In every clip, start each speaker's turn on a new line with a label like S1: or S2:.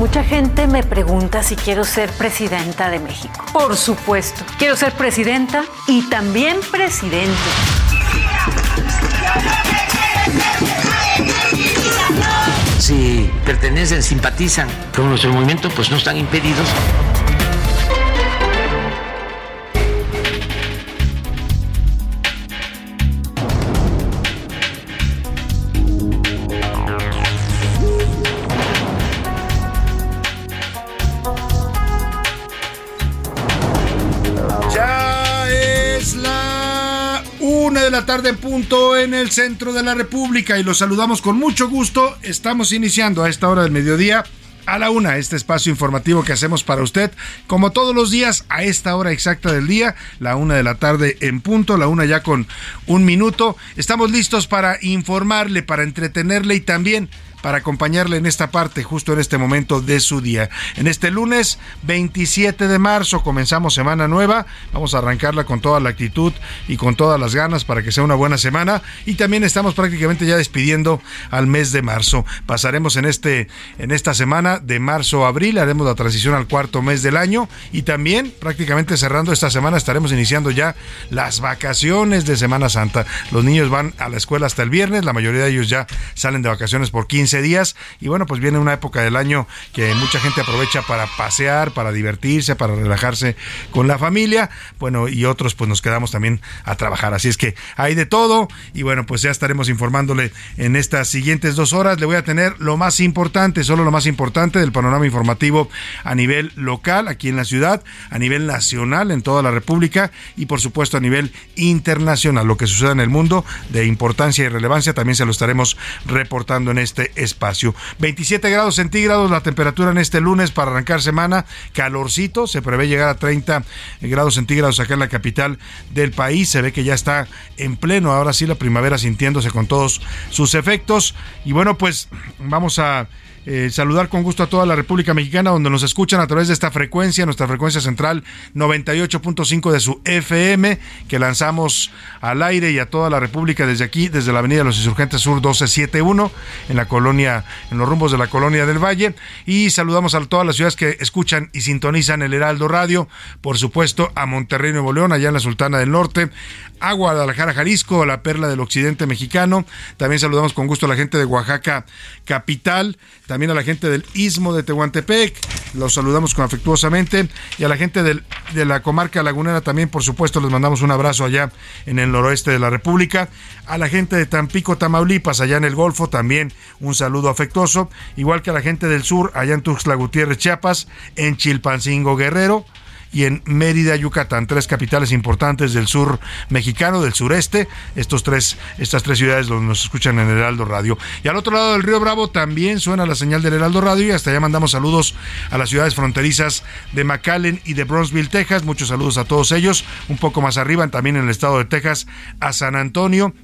S1: Mucha gente me pregunta si quiero ser presidenta de México. Por supuesto, quiero ser presidenta y también presidente.
S2: Si pertenecen, simpatizan con nuestro movimiento, pues no están impedidos.
S3: Tarde en punto en el centro de la República y los saludamos con mucho gusto. Estamos iniciando a esta hora del mediodía a la una este espacio informativo que hacemos para usted como todos los días a esta hora exacta del día, la una de la tarde en punto, la una ya con un minuto. Estamos listos para informarle, para entretenerle y también para acompañarle en esta parte, justo en este momento de su día. En este lunes 27 de marzo comenzamos semana nueva, vamos a arrancarla con toda la actitud y con todas las ganas para que sea una buena semana y también estamos prácticamente ya despidiendo al mes de marzo. Pasaremos en este en esta semana de marzo a abril, haremos la transición al cuarto mes del año y también prácticamente cerrando esta semana estaremos iniciando ya las vacaciones de Semana Santa. Los niños van a la escuela hasta el viernes, la mayoría de ellos ya salen de vacaciones por 15 días. Y bueno, pues viene una época del año que mucha gente aprovecha para pasear, para divertirse, para relajarse con la familia, bueno, y otros pues nos quedamos también a trabajar, así es que hay de todo. Y bueno, pues ya estaremos informándole en estas siguientes dos horas, le voy a tener lo más importante, solo lo más importante del panorama informativo a nivel local, aquí en la ciudad, a nivel nacional en toda la República y por supuesto a nivel internacional, lo que suceda en el mundo de importancia y relevancia también se lo estaremos reportando en este espacio. 27 grados centígrados la temperatura en este lunes para arrancar semana, calorcito, se prevé llegar a 30 grados centígrados acá en la capital del país, se ve que ya está en pleno, ahora sí la primavera sintiéndose con todos sus efectos. Y bueno pues vamos a eh, saludar con gusto a toda la República Mexicana donde nos escuchan a través de esta frecuencia, nuestra frecuencia central 98.5 de su FM que lanzamos al aire y a toda la República desde aquí, desde la Avenida los Insurgentes Sur 1271 en la colonia, en los rumbos de la colonia del Valle y saludamos a todas las ciudades que escuchan y sintonizan el Heraldo Radio, por supuesto a Monterrey Nuevo León, allá en la Sultana del Norte, a Guadalajara, Jalisco, la perla del occidente mexicano. También saludamos con gusto a la gente de Oaxaca capital, a la gente del Istmo de Tehuantepec, los saludamos con afectuosamente. Y a la gente del, de la comarca lagunera también, por supuesto, les mandamos un abrazo allá en el noroeste de la República. A la gente de Tampico, Tamaulipas, allá en el Golfo, también un saludo afectuoso, igual que a la gente del sur, allá en Tuxtla Gutiérrez, Chiapas, en Chilpancingo, Guerrero, y en Mérida, Yucatán, tres capitales importantes del sur mexicano, del sureste, estos tres, estas tres ciudades donde nos escuchan en Heraldo Radio. Y al otro lado del río Bravo también suena la señal del Heraldo Radio y hasta allá mandamos saludos a las ciudades fronterizas de McAllen y de Bronzeville, Texas. Muchos saludos a todos ellos. Un poco más arriba, también en el estado de Texas, a San Antonio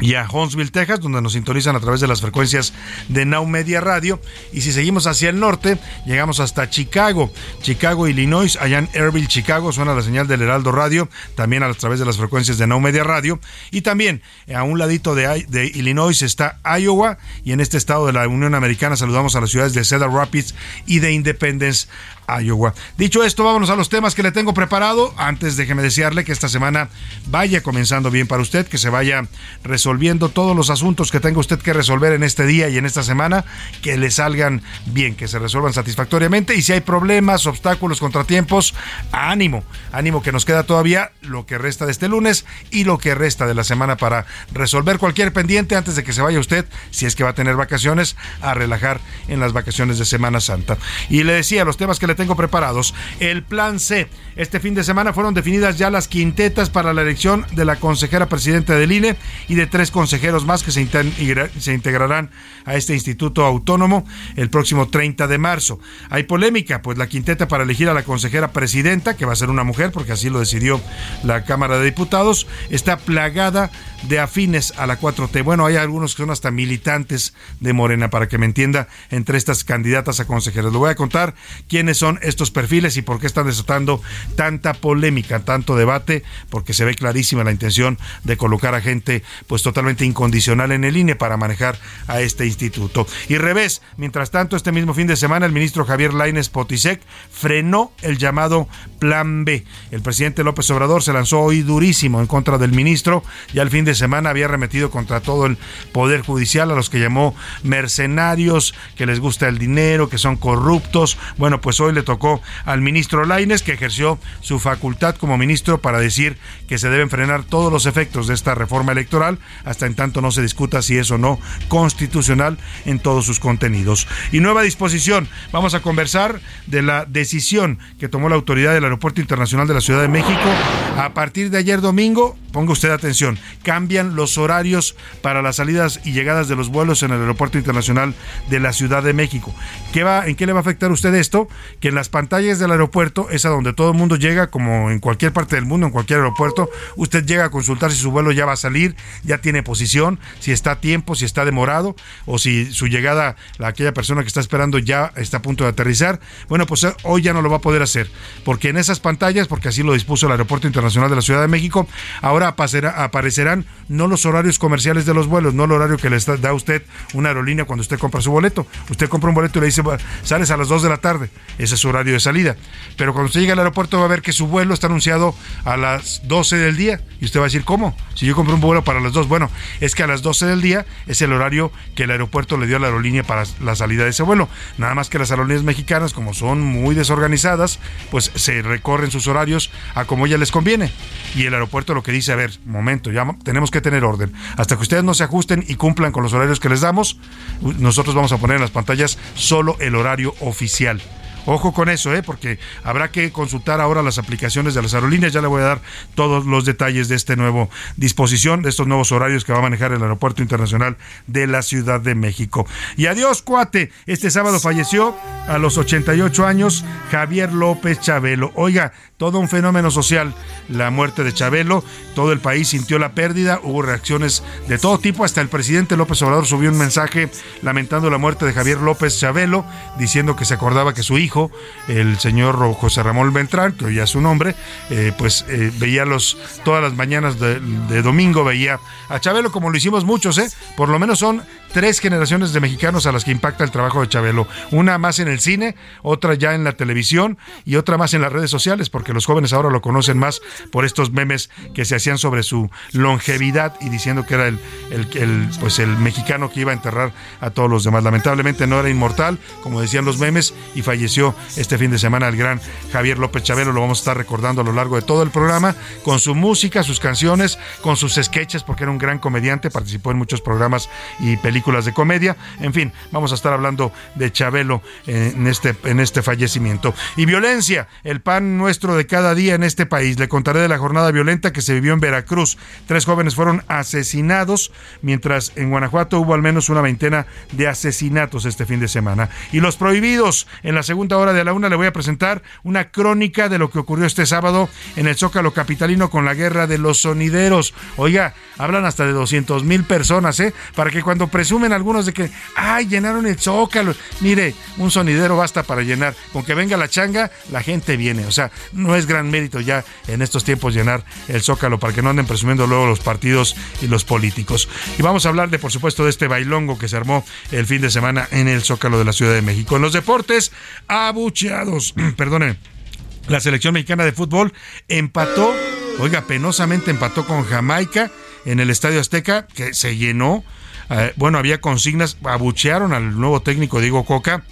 S3: y a Huntsville, Texas, donde nos sintonizan a través de las frecuencias de Now Media Radio. Y si seguimos hacia el norte, llegamos hasta Chicago, Chicago, Illinois, allá en Airville, Chicago, suena la señal del Heraldo Radio, también a través de las frecuencias de Now Media Radio. Y también a un ladito de, de Illinois está Iowa, y en este estado de la Unión Americana saludamos a las ciudades de Cedar Rapids y de Independence, Iowa. Dicho esto, vámonos a los temas que le tengo preparado. Antes déjeme desearle que esta semana vaya comenzando bien para usted, que se vaya resolviendo todos los asuntos que tenga usted que resolver en este día y en esta semana, que le salgan bien, que se resuelvan satisfactoriamente. Y si hay problemas, obstáculos, contratiempos, ánimo, ánimo que nos queda todavía lo que resta de este lunes y lo que resta de la semana para resolver cualquier pendiente antes de que se vaya usted, si es que va a tener vacaciones, a relajar en las vacaciones de Semana Santa. Y le decía, los temas que le tengo preparados. El plan C. Este fin de semana fueron definidas ya las quintetas para la elección de la consejera presidenta del INE y de tres consejeros más que se, integrarán a este instituto autónomo el próximo 30 de marzo. Hay polémica, pues la quinteta para elegir a la consejera presidenta, que va a ser una mujer, porque así lo decidió la Cámara de Diputados, está plagada de afines a la 4T. Bueno, hay algunos que son hasta militantes de Morena, para que me entienda, entre estas candidatas a consejeras. Le voy a contar quiénes son estos perfiles y por qué están desatando tanta polémica, tanto debate, porque se ve clarísima la intención de colocar a gente pues totalmente incondicional en el INE para manejar a este instituto. Y revés, mientras tanto, este mismo fin de semana el ministro Javier Laines Potisek frenó el llamado Plan B. El presidente López Obrador se lanzó hoy durísimo en contra del ministro, ya el fin de semana había remetido contra todo el poder judicial a los que llamó mercenarios, que les gusta el dinero, que son corruptos. Bueno, pues hoy le tocó al ministro Laines, que ejerció su facultad como ministro para decir que se deben frenar todos los efectos de esta reforma electoral, hasta en tanto no se discuta si es o no constitucional en todos sus contenidos. Y nueva disposición, vamos a conversar de la decisión que tomó la autoridad del Aeropuerto Internacional de la Ciudad de México. A partir de ayer domingo, ponga usted atención, cambian los horarios para las salidas y llegadas de los vuelos en el Aeropuerto Internacional de la Ciudad de México. ¿Qué va, ¿En qué le va a afectar usted esto? en las pantallas del aeropuerto es a donde todo el mundo llega, como en cualquier parte del mundo, en cualquier aeropuerto. Usted llega a consultar si su vuelo ya va a salir, ya tiene posición, si está a tiempo, si está demorado, o si su llegada, aquella persona que está esperando ya está a punto de aterrizar. Bueno, pues eh, hoy ya no lo va a poder hacer, porque en esas pantallas, porque así lo dispuso el Aeropuerto Internacional de la Ciudad de México, ahora aparecerán no los horarios comerciales de los vuelos, no el horario que le da usted una aerolínea cuando usted compra su boleto. Usted compra un boleto y le dice, sales a las 2 de la tarde. Ese su horario de salida. Pero cuando usted llega al aeropuerto va a ver que su vuelo está anunciado a las 12 del día. Y usted va a decir, ¿cómo? Si yo compré un vuelo para las 2. Bueno, es que a las 12 del día es el horario que el aeropuerto le dio a la aerolínea para la salida de ese vuelo. Nada más que las aerolíneas mexicanas, como son muy desorganizadas, pues se recorren sus horarios a como ya les conviene. Y el aeropuerto lo que dice, a ver, momento, ya tenemos que tener orden. Hasta que ustedes no se ajusten y cumplan con los horarios que les damos, nosotros vamos a poner en las pantallas solo el horario oficial. Ojo con eso, ¿eh? porque habrá que consultar ahora las aplicaciones de las aerolíneas. Ya le voy a dar todos los detalles de este nuevo disposición, de estos nuevos horarios que va a manejar el Aeropuerto Internacional de la Ciudad de México. Y adiós, cuate. Este sábado falleció a los 88 años Javier López Chabelo. Oiga, todo un fenómeno social, la muerte de Chabelo, todo el país sintió la pérdida, hubo reacciones de todo tipo, hasta el presidente López Obrador subió un mensaje lamentando la muerte de Javier López Chabelo, diciendo que se acordaba que su hijo, el señor José Ramón Beltrán, que hoy es su nombre, eh, pues eh, veía los, todas las mañanas de, domingo, veía a Chabelo como lo hicimos muchos, ¿eh? por lo menos son tres generaciones de mexicanos a las que impacta el trabajo de Chabelo, una más en el cine, otra ya en la televisión y otra más en las redes sociales, porque que los jóvenes ahora lo conocen más por estos memes que se hacían sobre su longevidad y diciendo que era el, el, pues el mexicano que iba a enterrar a todos los demás. Lamentablemente no era inmortal, como decían los memes, y falleció este fin de semana el gran Javier López Chavero. Lo vamos a estar recordando a lo largo de todo el programa, con su música, sus canciones, con sus sketches, porque era un gran comediante, participó en muchos programas y películas de comedia. En fin, vamos a estar hablando de Chabelo en este, en este fallecimiento. Y violencia, el pan nuestro de cada día en este país. Le contaré de la jornada violenta que se vivió en Veracruz. Tres jóvenes fueron asesinados, mientras en Guanajuato hubo al menos una veintena de asesinatos este fin de semana. Y los prohibidos, en la segunda hora de la una le voy a presentar una crónica de lo que ocurrió este sábado en el Zócalo Capitalino con la guerra de los sonideros. Oiga, hablan hasta de 200 mil personas, ¿eh? Para que cuando presumen algunos de que, ay, llenaron el Zócalo. Mire, un sonidero basta para llenar. Con que venga la changa, la gente viene. O sea, no es gran mérito ya en estos tiempos llenar el Zócalo para que no anden presumiendo luego los partidos y los políticos. Y vamos a hablar de, por supuesto, de este bailongo que se armó el fin de semana en el Zócalo de la Ciudad de México. En los deportes, abucheados. Perdónenme. La selección mexicana de fútbol empató, oiga, penosamente empató con Jamaica en el Estadio Azteca, que se llenó. Eh, bueno, había consignas, abuchearon al nuevo técnico Diego Coca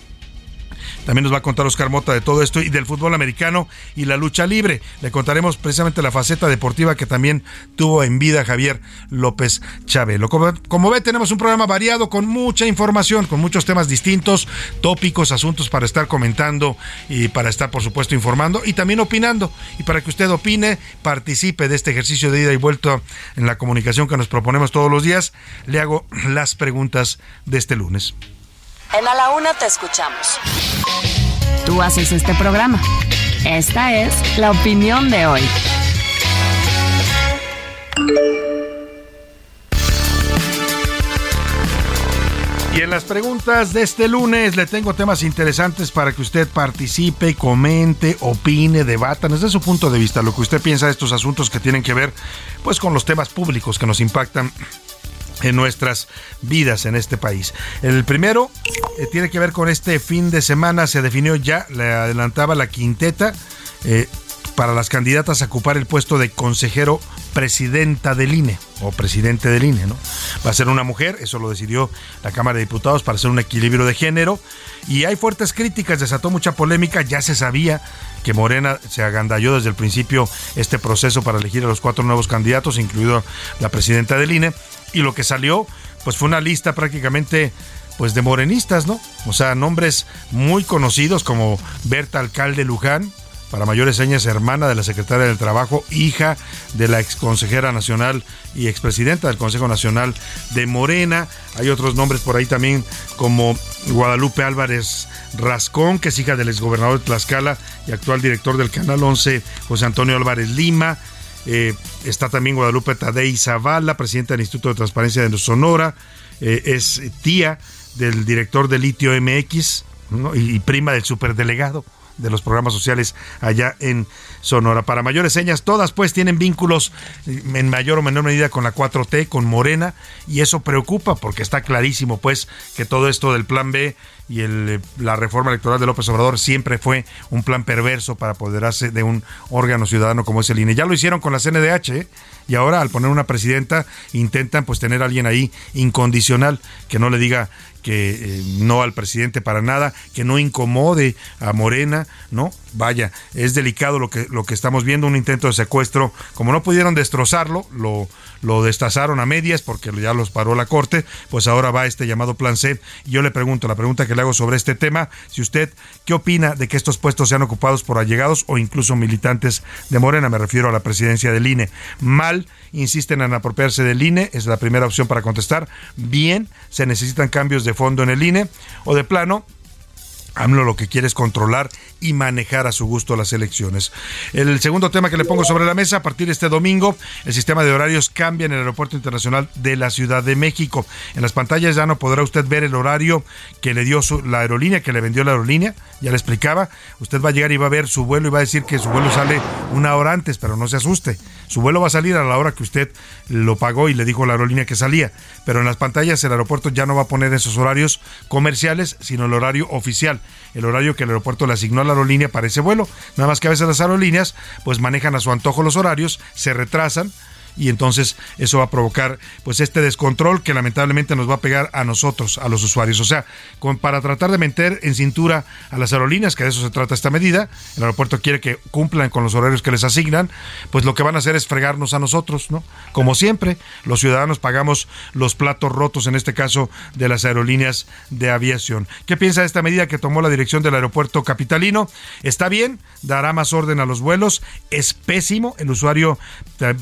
S3: también nos va a contar Oscar Mota de todo esto y del fútbol americano y la lucha libre. Le contaremos precisamente la faceta deportiva que también tuvo en vida Javier López Chabelo. Como, ve, tenemos un programa variado con mucha información, con muchos temas distintos, tópicos, asuntos para estar comentando y para estar, por supuesto, informando y también opinando. Y para que usted opine, participe de este ejercicio de ida y vuelta en la comunicación que nos proponemos todos los días, le hago las preguntas de este lunes.
S4: En A la Una te escuchamos.
S5: Tú haces este programa. Esta es la opinión de hoy.
S3: Y en las preguntas de este lunes le tengo temas interesantes para que usted participe, comente, opine, debata desde su punto de vista, lo que usted piensa de estos asuntos que tienen que ver pues con los temas públicos que nos impactan en nuestras vidas en este país. El primero eh, tiene que ver con este fin de semana, se definió ya, le adelantaba la quinteta eh, para las candidatas a ocupar el puesto de consejero presidenta del INE o presidente del INE, ¿no? Va a ser una mujer, eso lo decidió la Cámara de Diputados para hacer un equilibrio de género y hay fuertes críticas, desató mucha polémica, ya se sabía que Morena se agandalló desde el principio este proceso para elegir a los cuatro nuevos candidatos, incluido la presidenta del INE, y lo que salió pues fue una lista prácticamente pues de morenistas, ¿no? O sea, nombres muy conocidos como Berta Alcalde Luján, para mayores señas, hermana de la secretaria del Trabajo, hija de la ex consejera nacional y expresidenta del Consejo Nacional de Morena. Hay otros nombres por ahí también, como Guadalupe Álvarez Rascón, que es hija del exgobernador de Tlaxcala y actual director del Canal 11, José Antonio Álvarez Lima. Eh, está también Guadalupe Tadei Zavala, presidenta del Instituto de Transparencia de Sonora, eh, es tía del director de Litio MX y, prima del superdelegado de los programas sociales allá en Sonora. Para mayores señas, todas pues tienen vínculos eh, en mayor o menor medida con la 4T, con Morena, y eso preocupa porque está clarísimo pues que todo esto del plan B y el, la reforma electoral de López Obrador siempre fue un plan perverso para apoderarse de un órgano ciudadano como es el INE. Ya lo hicieron con la CNDH ¿eh? Y ahora al poner una presidenta intentan pues tener a alguien ahí incondicional que no le diga que eh, no al presidente para nada, que no incomode a Morena, ¿no? Vaya, es delicado lo que, lo que estamos viendo, un intento de secuestro. Como no pudieron destrozarlo, lo, lo destazaron a medias porque ya los paró la corte, pues ahora va este llamado plan C. Y yo le pregunto, la pregunta que le hago sobre este tema, si usted, ¿qué opina de que estos puestos sean ocupados por allegados o incluso militantes de Morena? Me refiero a la presidencia del INE. Mal, insisten en apropiarse del INE, es la primera opción para contestar. Bien, se necesitan cambios de fondo en el INE o de plano, AMLO lo que quiere es controlar y manejar a su gusto las elecciones. El segundo tema que le pongo sobre la mesa, a partir de este domingo, el sistema de horarios cambia en el Aeropuerto Internacional de la Ciudad de México. En las pantallas ya no podrá usted ver el horario que le dio la aerolínea, que le vendió la aerolínea, ya le explicaba. Usted va a llegar y va a ver su vuelo y va a decir que su vuelo sale una hora antes, pero no se asuste. Su vuelo va a salir a la hora que usted lo pagó y le dijo la aerolínea que salía. Pero en las pantallas el aeropuerto ya no va a poner esos horarios comerciales, sino el horario oficial el horario que el aeropuerto le asignó a la aerolínea para ese vuelo. Nada más que a veces las aerolíneas pues manejan a su antojo los horarios, se retrasan y entonces eso va a provocar pues este descontrol que lamentablemente nos va a pegar a nosotros, a los usuarios. O sea, para tratar de meter en cintura a las aerolíneas, que de eso se trata esta medida, el aeropuerto quiere que cumplan con los horarios que les asignan, pues lo que van a hacer es fregarnos a nosotros, ¿no? Como siempre, los ciudadanos pagamos los platos rotos, en este caso de las aerolíneas de aviación. ¿Qué piensa de esta medida que tomó la dirección del aeropuerto capitalino? ¿Está bien? ¿Dará más orden a los vuelos? ¿Es pésimo? ¿El usuario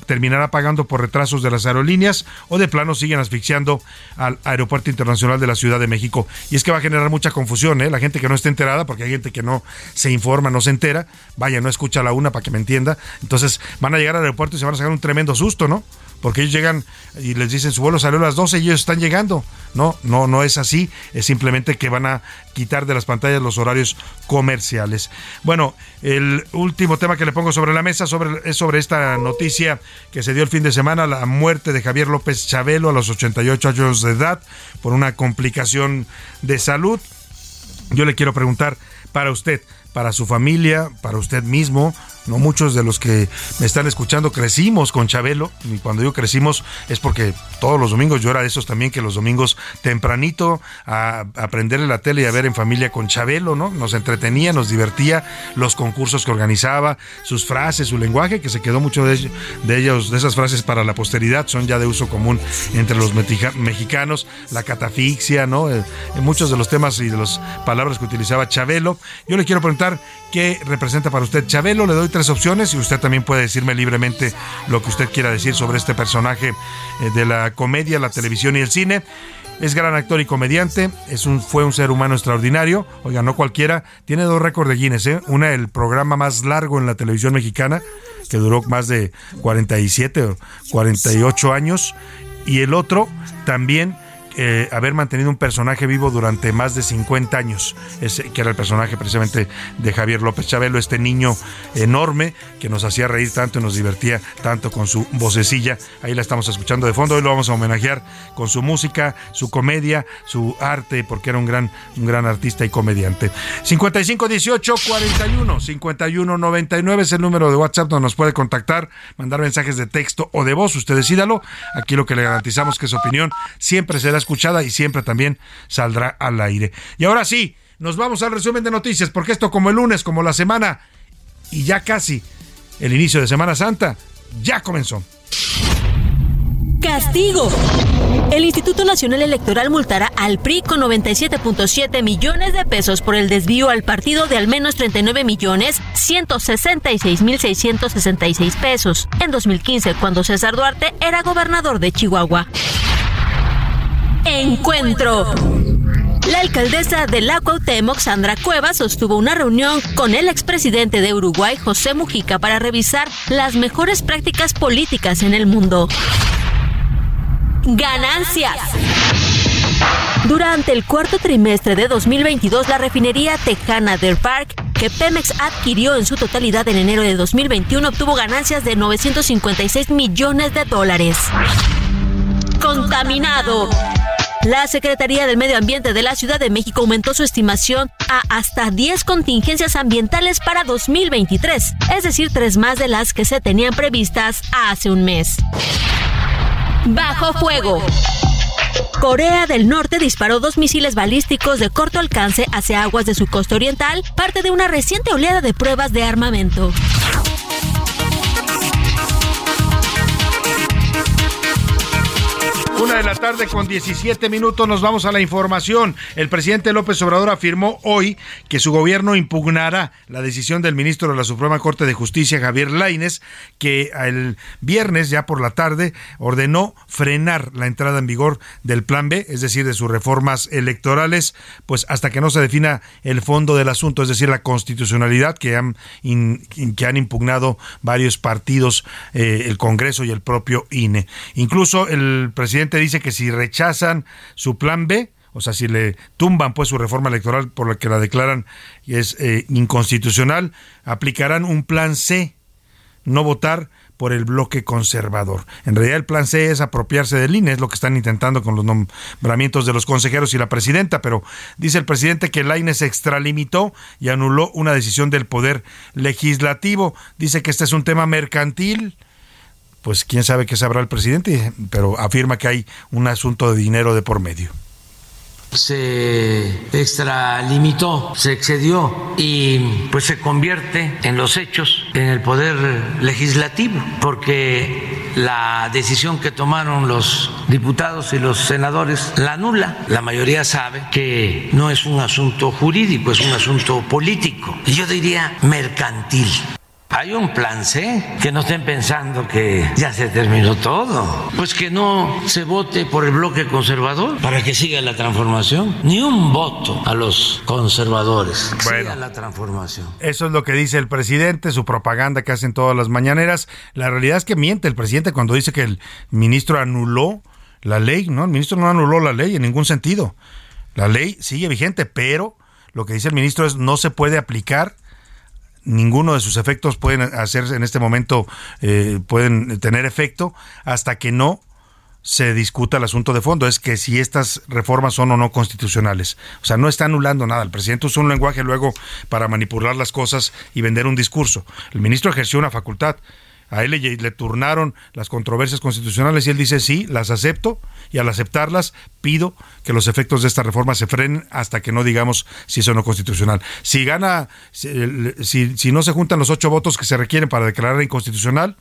S3: terminará pagando por retrasos de las aerolíneas? ¿O de plano siguen asfixiando al Aeropuerto Internacional de la Ciudad de México? Y es que va a generar mucha confusión, ¿eh? La gente que no está enterada, porque hay gente que no se informa, no se entera, vaya, no escucha la una para que me entienda. Entonces van a llegar al aeropuerto y se van a sacar un tremendo susto, ¿no? Porque ellos llegan y les dicen su vuelo salió a las 12 y ellos están llegando. No, no, no es así, es simplemente que van a quitar de las pantallas los horarios comerciales. Bueno, el último tema que le pongo sobre la mesa sobre, es sobre esta noticia que se dio el fin de semana, la muerte de Javier López Chabelo a los 88 años de edad por una complicación de salud. Yo le quiero preguntar para usted, para su familia, para usted mismo, no muchos de los que me están escuchando crecimos con Chabelo, y cuando digo crecimos es porque todos los domingos yo era de esos también que los domingos tempranito a, aprenderle la tele y a ver en familia con Chabelo, ¿no? Nos entretenía, nos divertía, los concursos que organizaba, sus frases, su lenguaje, que se quedó mucho de, ellos, de esas frases para la posteridad, son ya de uso común entre los mexicanos, la catafixia, ¿no? Eh, muchos de los temas y de las palabras que utilizaba Chabelo. Yo le quiero preguntar qué representa para usted Chabelo, le doy tres opciones y usted también puede decirme libremente lo que usted quiera decir sobre este personaje eh, de la comedia, la televisión y el cine. Es gran actor y comediante, es un, fue un ser humano extraordinario, oiga, no cualquiera, tiene dos récords de Guinness, ¿eh? una el programa más largo en la televisión mexicana, que duró más de 47 o 48 años, y el otro también eh, haber mantenido un personaje vivo durante más de 50 años, ese, que era el personaje precisamente de Javier López Chabelo, este niño enorme que nos hacía reír tanto y nos divertía tanto con su vocecilla. Ahí la estamos escuchando de fondo, hoy lo vamos a homenajear con su música, su comedia, su arte, porque era un gran, un gran artista y comediante. 55 18 41 51 99 es el número de WhatsApp donde nos puede contactar, mandar mensajes de texto o de voz, usted decídalo. Aquí lo que le garantizamos que su opinión siempre será escuchada y siempre también saldrá al aire. Y ahora sí, nos vamos al resumen de noticias, porque esto como el lunes, como la semana y ya casi el inicio de Semana Santa, ya comenzó.
S6: Castigo. El Instituto Nacional Electoral multará al PRI con 97.7 millones de pesos por el desvío al partido de al menos 39 millones 166 mil 666 pesos en 2015 cuando César Duarte era gobernador de Chihuahua. Encuentro. La alcaldesa de la Cuauhtémoc, Sandra Cuevas, sostuvo una reunión con el expresidente de Uruguay, José Mujica, para revisar las mejores prácticas políticas en el mundo. Ganancias. Durante el cuarto trimestre de 2022, la refinería tejana del Park, que Pemex adquirió en su totalidad en enero de 2021, obtuvo ganancias de 956 millones de dólares. Contaminado. La Secretaría del Medio Ambiente de la Ciudad de México aumentó su estimación a hasta 10 contingencias ambientales para 2023, es decir, tres más de las que se tenían previstas hace un mes. Bajo fuego. Corea del Norte disparó dos misiles balísticos de corto alcance hacia aguas de su costa oriental, parte de una reciente oleada de pruebas de armamento.
S3: Una de la tarde con 17 minutos nos vamos a la información. El presidente López Obrador afirmó hoy que su gobierno impugnará la decisión del ministro de la Suprema Corte de Justicia, Javier Laines, que el viernes, ya por la tarde, ordenó frenar la entrada en vigor del Plan B, es decir, de sus reformas electorales, pues hasta que no se defina el fondo del asunto, es decir, la constitucionalidad que han, que han impugnado varios partidos, eh, el Congreso y el propio INE. Incluso el presidente dice que si rechazan su plan B, o sea, si le tumban pues su reforma electoral por la que la declaran es eh, inconstitucional, aplicarán un plan C, no votar por el bloque conservador. En realidad el plan C es apropiarse del INE, es lo que están intentando con los nombramientos de los consejeros y la presidenta, pero dice el presidente que el INE se extralimitó y anuló una decisión del poder legislativo. Dice que este es un tema mercantil, pues quién sabe qué sabrá el presidente, pero afirma que hay un asunto de dinero de por medio
S2: se extralimitó, se excedió y pues se convierte en los hechos en el poder legislativo, porque la decisión que tomaron los diputados y los senadores la anula. La mayoría sabe que no es un asunto jurídico, es un asunto político y yo diría mercantil. Hay un plan C, que no estén pensando que ya se terminó todo. Pues que no se vote por el bloque conservador para que siga la transformación. Ni un voto a los conservadores. Bueno, siga la transformación.
S3: Eso es lo que dice el presidente, su propaganda que hacen todas las mañaneras. La realidad es que miente el presidente cuando dice que el ministro anuló la ley, ¿no? El ministro no anuló la ley en ningún sentido. La ley sigue vigente, pero lo que dice el ministro es no se puede aplicar ninguno de sus efectos pueden hacerse en este momento, eh, pueden tener efecto hasta que no se discuta el asunto de fondo, es que si estas reformas son o no constitucionales. O sea, no está anulando nada. El presidente usó un lenguaje luego para manipular las cosas y vender un discurso. El ministro ejerció una facultad. A él le, turnaron las controversias constitucionales y él dice, sí, las acepto y al aceptarlas pido que los efectos de esta reforma se frenen hasta que no digamos si es o no constitucional. Si gana, si, si no se juntan los ocho votos que se requieren para declarar inconstitucional,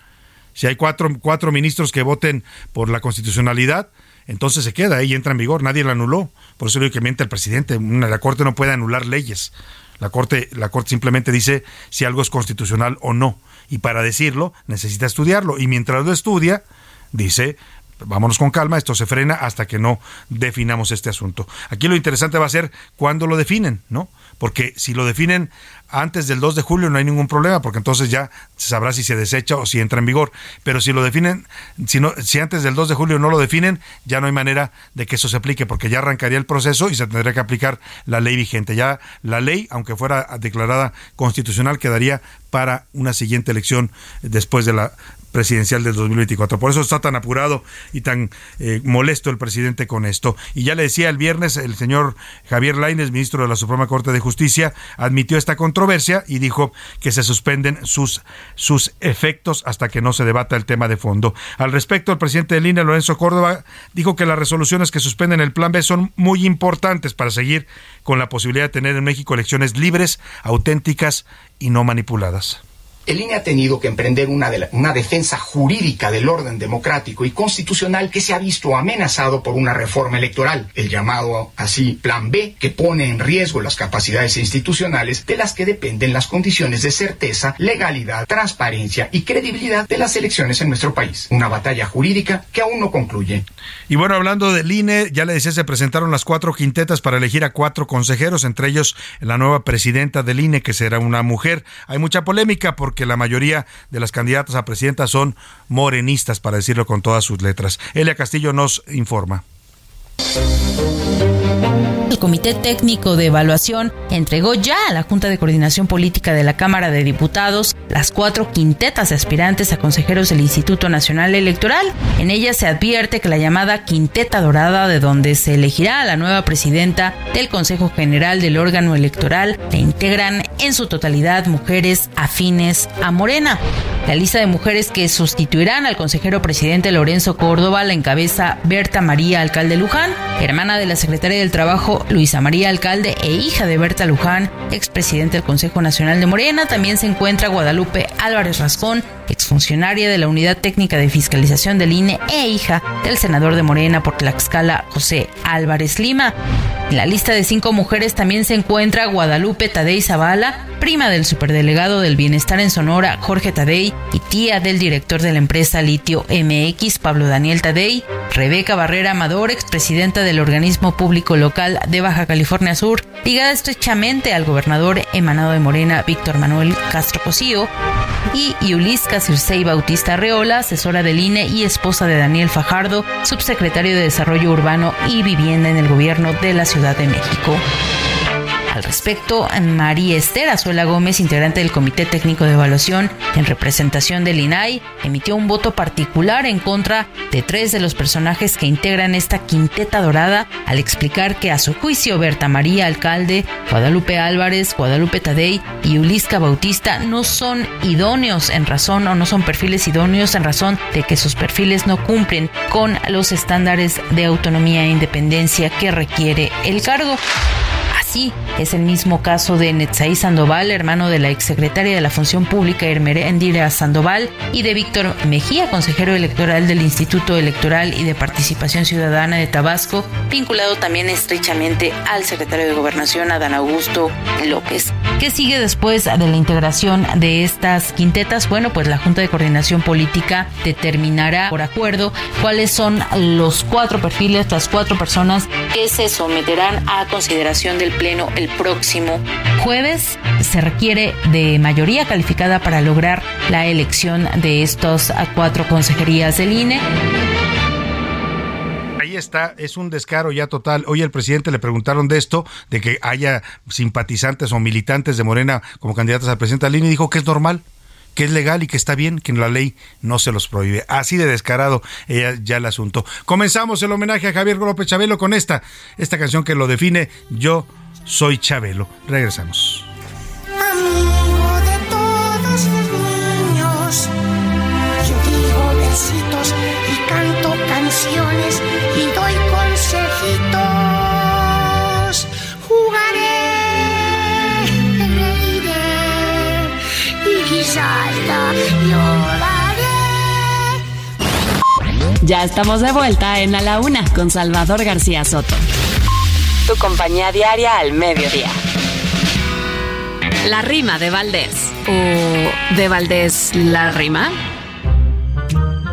S3: si hay cuatro, cuatro ministros que voten por la constitucionalidad, entonces se queda y entra en vigor. Nadie la anuló. Por eso digo que miente el presidente. La Corte no puede anular leyes. La Corte, la Corte simplemente dice si algo es constitucional o no y para decirlo necesita estudiarlo y mientras lo estudia dice vámonos con calma, esto se frena hasta que no definamos este asunto. Aquí lo interesante va a ser cuándo lo definen, ¿no? Porque si lo definen antes del 2 de julio no hay ningún problema, porque entonces ya se sabrá si se desecha o si entra en vigor. Pero si lo definen, si, no, si antes del 2 de julio no lo definen, ya no hay manera de que eso se aplique, porque ya arrancaría el proceso y se tendría que aplicar la ley vigente. Ya la ley, aunque fuera declarada constitucional, quedaría para una siguiente elección después de la presidencial del 2024. Por eso está tan apurado y tan eh, molesto el presidente con esto. Y ya le decía el viernes, el señor Javier Lainez, ministro de la Suprema Corte de Justicia, admitió esta controversia y dijo que se suspenden sus, sus efectos hasta que no se debata el tema de fondo. Al respecto, el presidente de línea, Lorenzo Córdoba, dijo que las resoluciones que suspenden el Plan B son muy importantes para seguir con la posibilidad de tener en México elecciones libres, auténticas y no manipuladas.
S7: El INE ha tenido que emprender una, una, defensa jurídica del orden democrático y constitucional que se ha visto amenazado por una reforma electoral, el llamado así Plan B, que pone en riesgo las capacidades institucionales de las que dependen las condiciones de certeza, legalidad, transparencia y credibilidad de las elecciones en nuestro país. Una batalla jurídica que aún no concluye.
S3: Y bueno, hablando del INE, ya le decía, se presentaron las cuatro quintetas para elegir a cuatro consejeros, entre ellos la nueva presidenta del INE, que será una mujer. Hay mucha polémica por porque la mayoría de las candidatas a presidenta son morenistas, para decirlo con todas sus letras. Elia Castillo nos informa.
S8: Comité Técnico de Evaluación entregó ya a la Junta de Coordinación Política de la Cámara de Diputados las cuatro quintetas aspirantes a consejeros del Instituto Nacional Electoral. En ella se advierte que la llamada Quinteta Dorada, de donde se elegirá a la nueva presidenta del Consejo General del órgano electoral, la integran en su totalidad mujeres afines a Morena. La lista de mujeres que sustituirán al consejero presidente Lorenzo Córdoba la encabeza Berta María Alcalde Luján, hermana de la secretaria del Trabajo Luisa María Alcalde e hija de Berta Luján, expresidente del Consejo Nacional de Morena. También se encuentra Guadalupe Álvarez Rascón, exfuncionaria de la Unidad Técnica de Fiscalización del INE e hija del senador de Morena por Tlaxcala, José Álvarez Lima. En la lista de cinco mujeres también se encuentra Guadalupe Tadei Zavala, prima del superdelegado del Bienestar en Sonora, Jorge Tadei, y tía del director de la empresa Litio MX, Pablo Daniel Tadei, Rebeca Barrera Amador, expresidenta del organismo público local de Baja California Sur, ligada estrechamente al gobernador emanado de Morena, Víctor Manuel Castro Cosío, y Yulisca Circei Bautista Reola, asesora del INE y esposa de Daniel Fajardo, subsecretario de Desarrollo Urbano y Vivienda en el gobierno de la Ciudad de México. Al respecto, María Esther Azuela Gómez, integrante del Comité Técnico de Evaluación en representación del INAI, emitió un voto particular en contra de tres de los personajes que integran esta quinteta dorada al explicar que a su juicio Berta María Alcalde, Guadalupe Álvarez, Guadalupe Tadei y Ulisca Bautista no son idóneos en razón o no son perfiles idóneos en razón de que sus perfiles no cumplen con los estándares de autonomía e independencia que requiere el cargo. Así es el mismo caso de Netzaí Sandoval, hermano de la exsecretaria de la Función Pública Hermerendira Sandoval, y de Víctor Mejía, consejero electoral del Instituto Electoral y de Participación Ciudadana de Tabasco, vinculado también estrechamente al secretario de Gobernación, Adán Augusto López. ¿Qué sigue después de la integración de estas quintetas? Bueno, pues la Junta de Coordinación Política determinará por acuerdo cuáles son los cuatro perfiles, las cuatro personas que se someterán a consideración del Pleno el próximo jueves. Se requiere de mayoría calificada para lograr la elección de estos cuatro consejerías del INE
S3: ahí está, es un descaro ya total. Hoy al presidente le preguntaron de esto, de que haya simpatizantes o militantes de Morena como candidatos al presidente del INE y dijo que es normal que es legal y que está bien, que la ley no se los prohíbe. Así de descarado ella ya el asunto. Comenzamos el homenaje a Javier López Chabelo con esta, esta canción que lo define, Yo soy Chabelo. Regresamos.
S9: Amigo de todos los niños, yo digo besitos y canto canciones y doy consejitos. Jugaré, reiré y quizás lloraré.
S4: Ya estamos de vuelta en A la Una con Salvador García Soto tu compañía diaria al mediodía. La rima de Valdés. ¿O de Valdés la rima?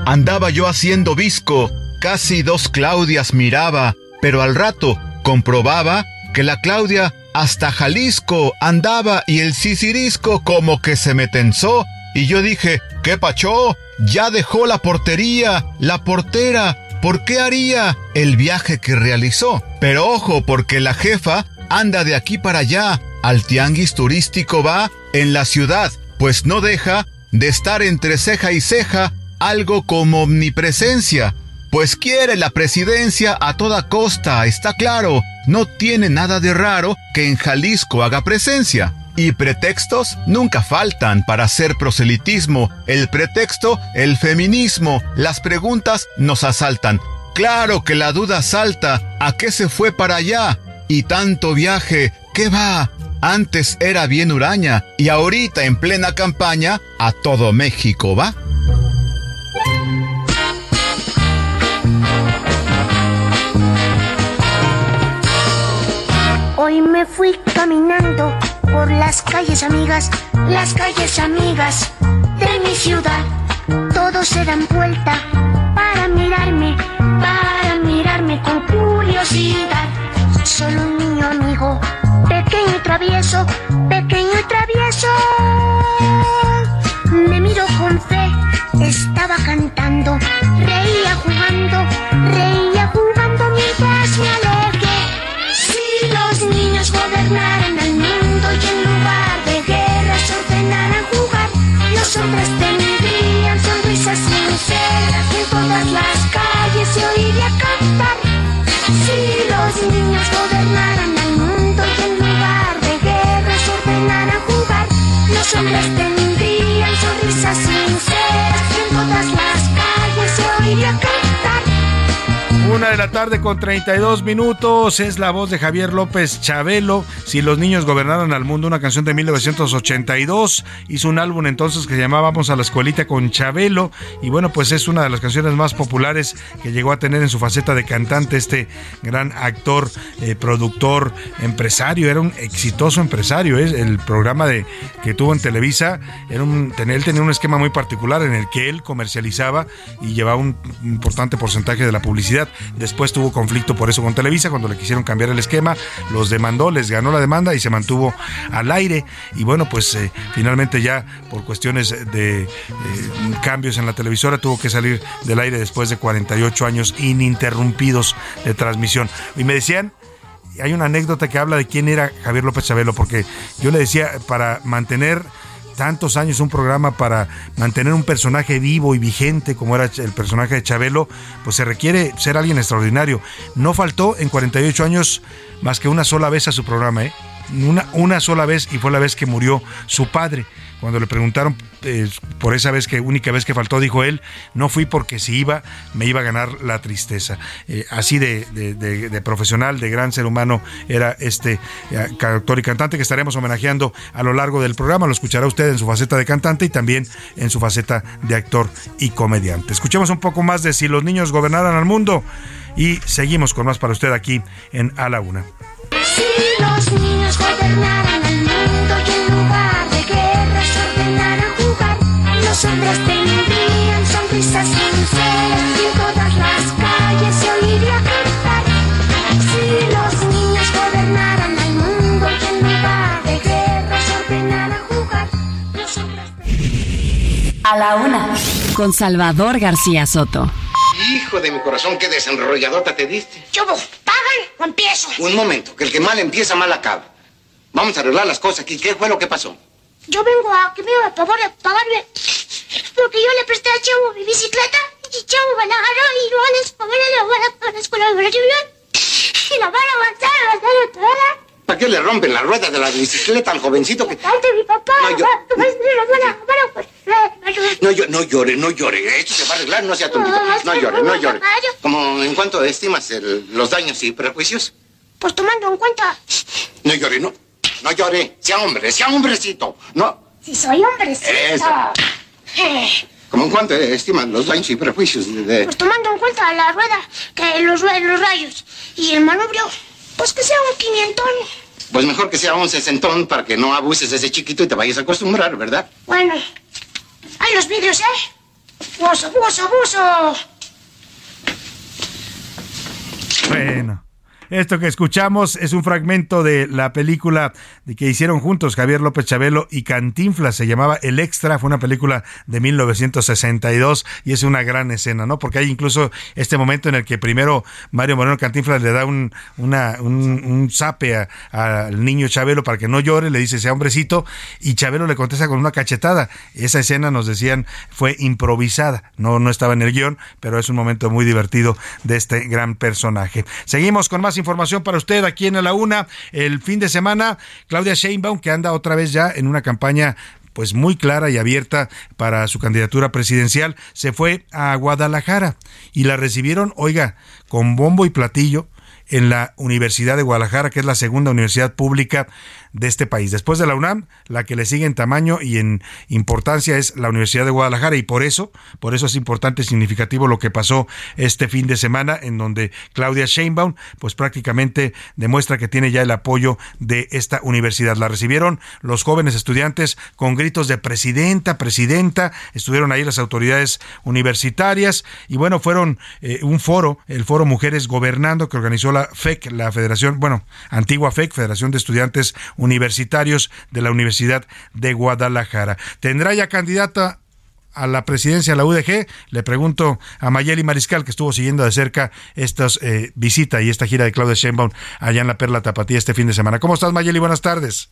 S10: Andaba yo haciendo visco, casi dos Claudias miraba, pero al rato comprobaba que la Claudia hasta Jalisco andaba y el Cicirisco como que se me tensó y yo dije, ¿qué pachó? Ya dejó la portería, la portera, ¿por qué haría el viaje que realizó? Pero ojo, porque la jefa anda de aquí para allá, al tianguis turístico va en la ciudad, pues no deja de estar entre ceja y ceja algo como omnipresencia, pues quiere la presidencia a toda costa, está claro, no tiene nada de raro que en Jalisco haga presencia. Y pretextos nunca faltan para hacer proselitismo. El pretexto, el feminismo. Las preguntas nos asaltan. Claro que la duda salta. ¿A qué se fue para allá? Y tanto viaje. ¿Qué va? Antes era bien huraña y ahorita en plena campaña a todo México va.
S9: Hoy me fui caminando por las calles amigas, las calles amigas de mi ciudad. Todos se dan vuelta para mirarme, para mirarme con curiosidad. Solo un niño amigo, pequeño y travieso, pequeño y travieso. Me miro con fe, estaba cantando, reía jugando, reía jugando mientras me alejé. Si los niños gobernaran los hombres
S3: Una de la tarde con 32 minutos es la voz de Javier López Chabelo. Si los niños gobernaran al mundo, una canción de 1982. Hizo un álbum entonces que se llamaba Vamos a la escuelita con Chabelo. Y bueno, pues es una de las canciones más populares que llegó a tener en su faceta de cantante este gran actor, eh, productor, empresario. Era un exitoso empresario. ¿eh? El programa de, que tuvo en Televisa, era un, él tenía un esquema muy particular en el que él comercializaba y llevaba un importante porcentaje de la publicidad. Después tuvo conflicto por eso con Televisa, cuando le quisieron cambiar el esquema, los demandó, les ganó la demanda y se mantuvo al aire. Y bueno, pues eh, finalmente ya por cuestiones de eh, cambios en la televisora tuvo que salir del aire después de 48 años ininterrumpidos de transmisión. Y me decían, hay una anécdota que habla de quién era Javier López Chabelo, porque yo le decía, para mantener tantos años un programa para mantener un personaje vivo y vigente como era el personaje de Chabelo, pues se requiere ser alguien extraordinario. No faltó en 48 años más que una sola vez a su programa, ¿eh? Una, una sola vez y fue la vez que murió su padre cuando le preguntaron eh, por esa vez que única vez que faltó, dijo él, no fui porque si iba, me iba a ganar la tristeza. Eh, así de, profesional, de gran ser humano, era este eh, actor y cantante que estaremos homenajeando a lo largo del programa. Lo escuchará usted en su faceta de cantante y también en su faceta de actor y comediante. Escuchemos un poco más de Si los niños gobernaran al mundo y seguimos con más para usted aquí en A la Una.
S9: Si los niños gobernaran hombres tendrían sonrisas sinceras y en todas las calles se oiría cantar. Si los niños gobernaran al mundo y en lugar de guerras ordenaran jugar, los hombres
S4: A la una, con Salvador García Soto.
S11: Hijo de mi corazón, qué desenrolladota te diste.
S9: Yo pagan o empiezo.
S11: Un momento, que el que mal empieza, mal acaba. Vamos a arreglar las cosas aquí. ¿Qué fue lo que pasó?
S9: Yo vengo a que me haga favor de pagarme. Porque yo le presté a Chavo mi bicicleta y Chavo me la agarró y no les pagaré la la escuela de. Y la van a avanzar, avanzar toda.
S11: ¿Para qué le rompen la rueda de la bicicleta al jovencito que...
S9: Salte, mi papá.
S11: No, yo- No, yo, no llore, no llore. Esto se va a arreglar, no sea tontito. No llore, no llore. Como en cuanto estimas el- los daños y prejuicios.
S9: Pues tomando en cuenta,
S11: No llore, no. No llore. Sea hombre, sea hombrecito. No.
S9: si soy hombrecito.
S11: Eso.
S9: Eh,
S11: Como en cuanto estimas los daños y prejuicios de... de-
S9: Pues tomando en cuenta la rueda, que los, los rayos y el manubrio, pues que sea un quinientón.
S11: Pues mejor que sea un sesentón para que no abuses de ese chiquito y te vayas a acostumbrar, ¿verdad?
S9: Bueno, hay los vidrios, ¿eh? Buzo, buzo, buzo.
S3: Bueno, esto que escuchamos es un fragmento de la película que hicieron juntos Javier López Chabelo y Cantinflas. Se llamaba El Extra. Fue una película de 1962 y es una gran escena, ¿no? Porque hay incluso este momento en el que primero Mario Moreno Cantinflas le da un, una, un, un zape al niño Chabelo para que no llore, le dice sea hombrecito y Chabelo le contesta con una cachetada. Esa escena nos decían fue improvisada, no, no estaba en el guion, pero es un momento muy divertido de este gran personaje. Seguimos con más información para usted aquí en la Una. El fin de semana, Claudia Sheinbaum, que anda otra vez ya en una campaña pues muy clara y abierta para su candidatura presidencial, se fue a Guadalajara y la recibieron, oiga, con bombo y platillo en la Universidad de Guadalajara, que es la segunda universidad pública de este país. Después de la UNAM, la que le sigue en tamaño y en importancia es la Universidad de Guadalajara y por eso, por eso es importante y significativo lo que pasó este fin de semana en donde Claudia Sheinbaum pues prácticamente demuestra que tiene ya el apoyo de esta universidad. La recibieron los jóvenes estudiantes con gritos de presidenta, presidenta, estuvieron ahí las autoridades universitarias y bueno, fueron eh, un foro, el foro Mujeres Gobernando que organizó la FEC, la Federación, bueno, antigua FEC, Federación de Estudiantes Universitarios de la Universidad de Guadalajara. ¿Tendrá ya candidata a la presidencia de la UDG? Le pregunto a Mayeli Mariscal, que estuvo siguiendo de cerca esta eh, visita y esta gira de Claudia Sheinbaum allá en la Perla Tapatía este fin de semana. ¿Cómo estás, Mayeli? Buenas tardes.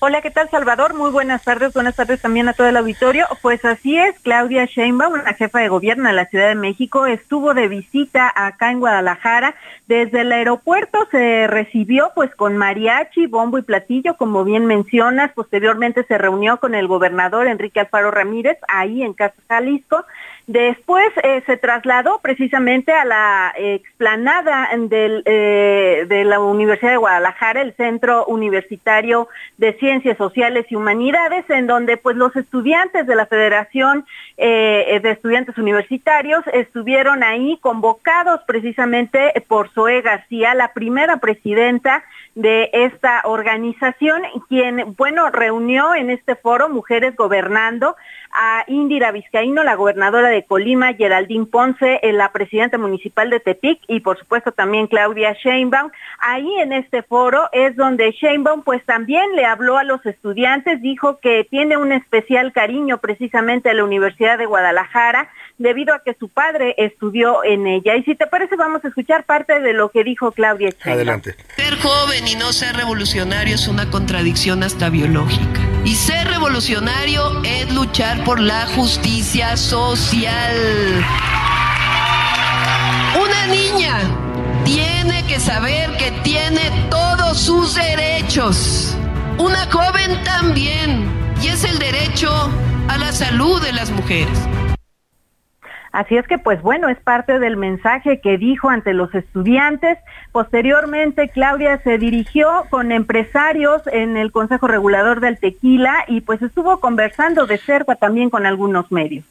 S12: Hola, ¿qué tal Salvador? Muy buenas tardes, buenas tardes también a todo el auditorio. Pues así es, Claudia Sheinbaum, la jefa de gobierno de la Ciudad de México, estuvo de visita acá en Guadalajara. Desde el aeropuerto se recibió pues con mariachi, bombo y platillo, como bien mencionas. Posteriormente se reunió con el gobernador Enrique Alfaro Ramírez, ahí en Casa Jalisco. Después eh, se trasladó precisamente a la explanada eh, de la Universidad de Guadalajara, el Centro Universitario de Ciencias Sociales y Humanidades, en donde pues los estudiantes de la Federación eh, de Estudiantes Universitarios estuvieron ahí convocados precisamente por Zoe García, la primera presidenta de esta organización, quien, bueno, reunió en este foro Mujeres Gobernando a Indira Vizcaíno, la gobernadora de Colima, Geraldine Ponce, eh, la presidenta municipal de Tepic y por supuesto también Claudia Sheinbaum. Ahí en este foro es donde Sheinbaum pues también le habló a los estudiantes, dijo que tiene un especial cariño precisamente a la Universidad de Guadalajara, debido a que su padre estudió en ella. Y si te parece, vamos a escuchar parte de lo que dijo Claudia
S3: Adelante.
S13: Ser joven y no ser revolucionario es una contradicción hasta biológica. Y ser revolucionario es luchar por la justicia social. Una niña tiene que saber que tiene todos sus derechos. Una joven también. Y es el derecho a la salud de las mujeres.
S12: Así es que, pues bueno, es parte del mensaje que dijo ante los estudiantes. Posteriormente, Claudia se dirigió con empresarios en el Consejo Regulador del Tequila y pues estuvo conversando de cerca también con algunos medios.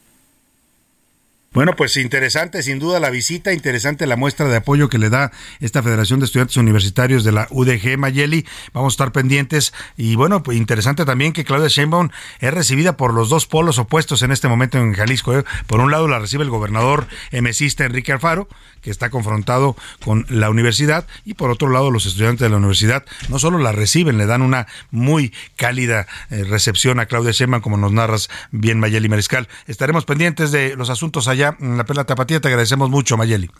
S3: Bueno, pues interesante, sin duda la visita, interesante la muestra de apoyo que le da esta Federación de Estudiantes Universitarios de la UDG Mayeli. Vamos a estar pendientes y bueno, pues interesante también que Claudia Sheinbaum es recibida por los dos polos opuestos en este momento en Jalisco. ¿eh? Por un lado la recibe el gobernador emesista Enrique Alfaro, que está confrontado con la universidad y por otro lado los estudiantes de la universidad no solo la reciben, le dan una muy cálida eh, recepción a Claudia Sheinbaum como nos narras bien Mayeli Mariscal. Estaremos pendientes de los asuntos allá la Perla Tapatía. Te agradecemos mucho, Mayeli.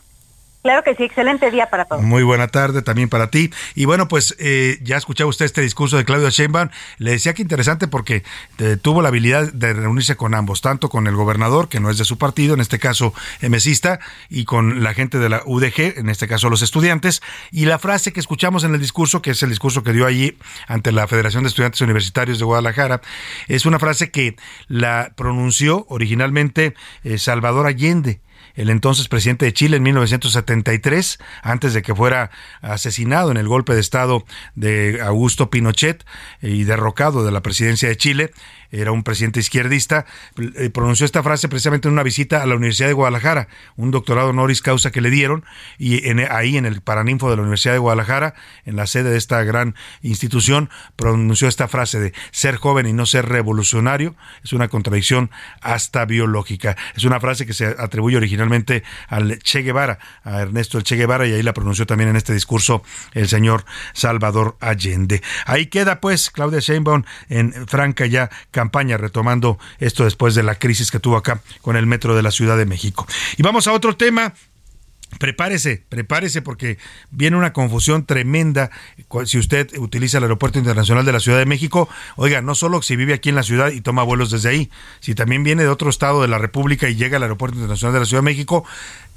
S12: Claro que sí, excelente día para todos.
S3: Muy buena tarde también para ti. Y bueno, pues eh, ya escuchaba usted este discurso de Claudia Sheinbaum. Le decía que interesante porque eh, tuvo la habilidad de reunirse con ambos, tanto con el gobernador, que no es de su partido, en este caso emesista, y con la gente de la UDG, en este caso los estudiantes. Y la frase que escuchamos en el discurso, que es el discurso que dio allí ante la Federación de Estudiantes Universitarios de Guadalajara, es una frase que la pronunció originalmente eh, Salvador Allende el entonces presidente de Chile en 1973, antes de que fuera asesinado en el golpe de Estado de Augusto Pinochet y derrocado de la presidencia de Chile era un presidente izquierdista, eh, pronunció esta frase precisamente en una visita a la Universidad de Guadalajara, un doctorado honoris causa que le dieron, y ahí en el Paraninfo de la Universidad de Guadalajara, en la sede de esta gran institución, pronunció esta frase de ser joven y no ser revolucionario, es una contradicción hasta biológica. Es una frase que se atribuye originalmente al Che Guevara, a Ernesto el Che Guevara, y ahí la pronunció también en este discurso el señor Salvador Allende. Ahí queda pues Claudia Sheinbaum en franca ya campaña, retomando esto después de la crisis que tuvo acá con el metro de la Ciudad de México. Y vamos a otro tema. Prepárese, prepárese porque viene una confusión tremenda si usted utiliza el Aeropuerto Internacional de la Ciudad de México. Oiga, no solo si vive aquí en la ciudad y toma vuelos desde ahí, si también viene de otro estado de la República y llega al Aeropuerto Internacional de la Ciudad de México,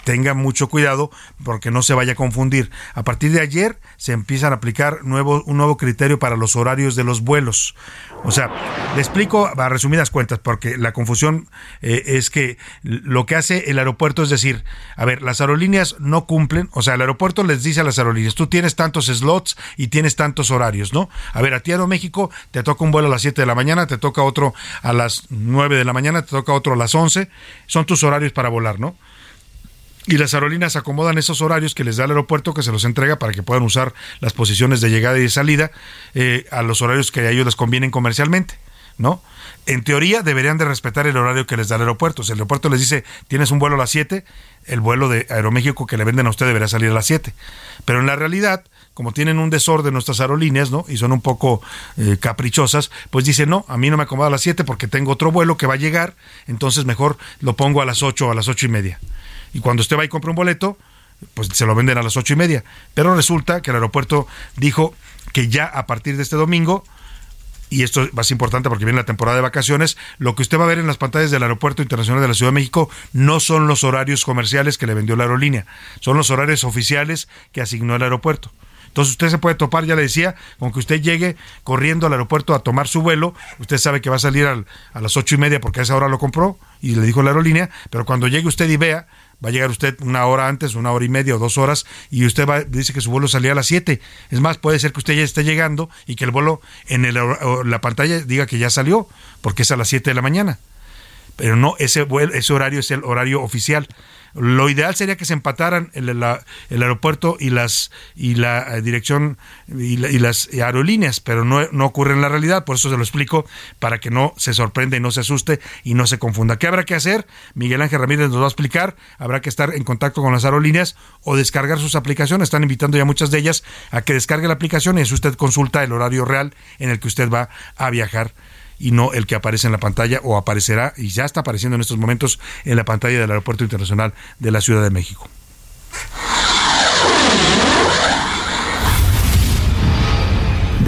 S3: tenga mucho cuidado porque no se vaya a confundir. A partir de ayer se empiezan a aplicar un nuevo criterio para los horarios de los vuelos. O sea, le explico a resumidas cuentas porque la confusión eh, es que lo que hace el aeropuerto es decir, a ver, las aerolíneas no cumplen, o sea, el aeropuerto les dice a las aerolíneas, tú tienes tantos slots y tienes tantos horarios, ¿no? A ver, a ti México te toca un vuelo a las 7 de la mañana, te toca otro a las 9 de la mañana, te toca otro a las 11, son tus horarios para volar, ¿no? Y las aerolíneas acomodan esos horarios que les da el aeropuerto que se los entrega para que puedan usar las posiciones de llegada y de salida eh, a los horarios que a ellos les convienen comercialmente, ¿no? En teoría deberían de respetar el horario que les da el aeropuerto. Si el aeropuerto les dice tienes un vuelo a las 7, el vuelo de Aeroméxico que le venden a usted debería salir a las 7. Pero en la realidad, como tienen un desorden nuestras aerolíneas, ¿no? Y son un poco eh, caprichosas, pues dicen, no, a mí no me acomoda a las 7 porque tengo otro vuelo que va a llegar, entonces mejor lo pongo a las 8 o a las ocho y media. Y cuando usted va y compra un boleto, pues se lo venden a las ocho y media. Pero resulta que el aeropuerto dijo que ya a partir de este domingo, y esto es más importante porque viene la temporada de vacaciones, lo que usted va a ver en las pantallas del Aeropuerto Internacional de la Ciudad de México no son los horarios comerciales que le vendió la aerolínea, son los horarios oficiales que asignó el aeropuerto. Entonces usted se puede topar, ya le decía, con que usted llegue corriendo al aeropuerto a tomar su vuelo, usted sabe que va a salir a las ocho y media porque a esa hora lo compró y le dijo la aerolínea, pero cuando llegue usted y vea va a llegar usted una hora antes, una hora y media o dos horas, y usted va, dice que su vuelo salía a las 7. Es más, puede ser que usted ya esté llegando y que el vuelo en la pantalla diga que ya salió, porque es a las 7 de la mañana. Pero no, ese, ese horario es el horario oficial. Lo ideal sería que se empataran el, el aeropuerto y las y la eh, dirección y, las aerolíneas, pero no, no, ocurre en la realidad, por eso se lo explico para que no se sorprenda y no se asuste y no se confunda. ¿Qué habrá que hacer? Miguel Ángel Ramírez nos va a explicar. Habrá que estar en contacto con las aerolíneas o descargar sus aplicaciones. Están invitando ya muchas de ellas a que descargue la aplicación y eso usted consulta el horario real en el que usted va a viajar y no el que aparece en la pantalla o aparecerá y ya está apareciendo en estos momentos en la pantalla del Aeropuerto Internacional de la Ciudad de México.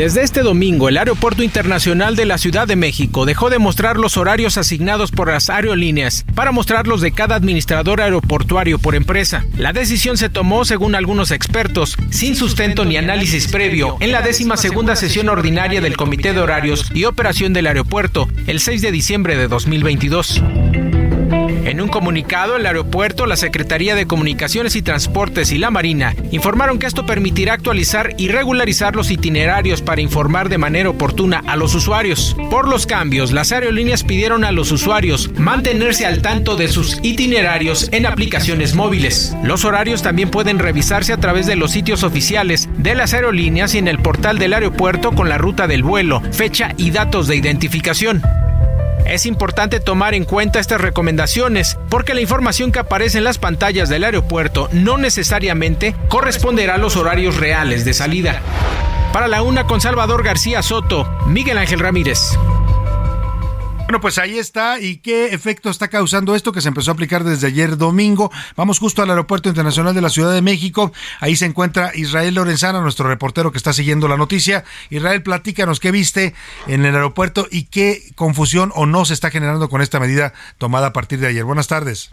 S14: Desde este domingo, el Aeropuerto Internacional de la Ciudad de México dejó de mostrar los horarios asignados por las aerolíneas para mostrarlos de cada administrador aeroportuario por empresa. La decisión se tomó, según algunos expertos, sin sustento ni análisis previo en la décima segunda sesión ordinaria del Comité de Horarios y Operación del Aeropuerto, el 6 de diciembre de 2022. En un comunicado, el aeropuerto, la Secretaría de Comunicaciones y Transportes y la Marina informaron que esto permitirá actualizar y regularizar los itinerarios para informar de manera oportuna a los usuarios. Por los cambios, las aerolíneas pidieron a los usuarios mantenerse al tanto de sus itinerarios en aplicaciones móviles. Los horarios también pueden revisarse a través de los sitios oficiales de las aerolíneas y en el portal del aeropuerto con la ruta del vuelo, fecha y datos de identificación. Es importante tomar en cuenta estas recomendaciones porque la información que aparece en las pantallas del aeropuerto no necesariamente corresponderá a los horarios reales de salida. Para la una con Salvador García Soto, Miguel Ángel Ramírez.
S3: Bueno, pues ahí está. ¿Y qué efecto está causando esto que se empezó a aplicar desde ayer domingo? Vamos justo al Aeropuerto Internacional de la Ciudad de México. Ahí se encuentra Israel Lorenzana, nuestro reportero que está siguiendo la noticia. Israel, platícanos qué viste en el aeropuerto y qué confusión o no se está generando con esta medida tomada a partir de ayer. Buenas tardes.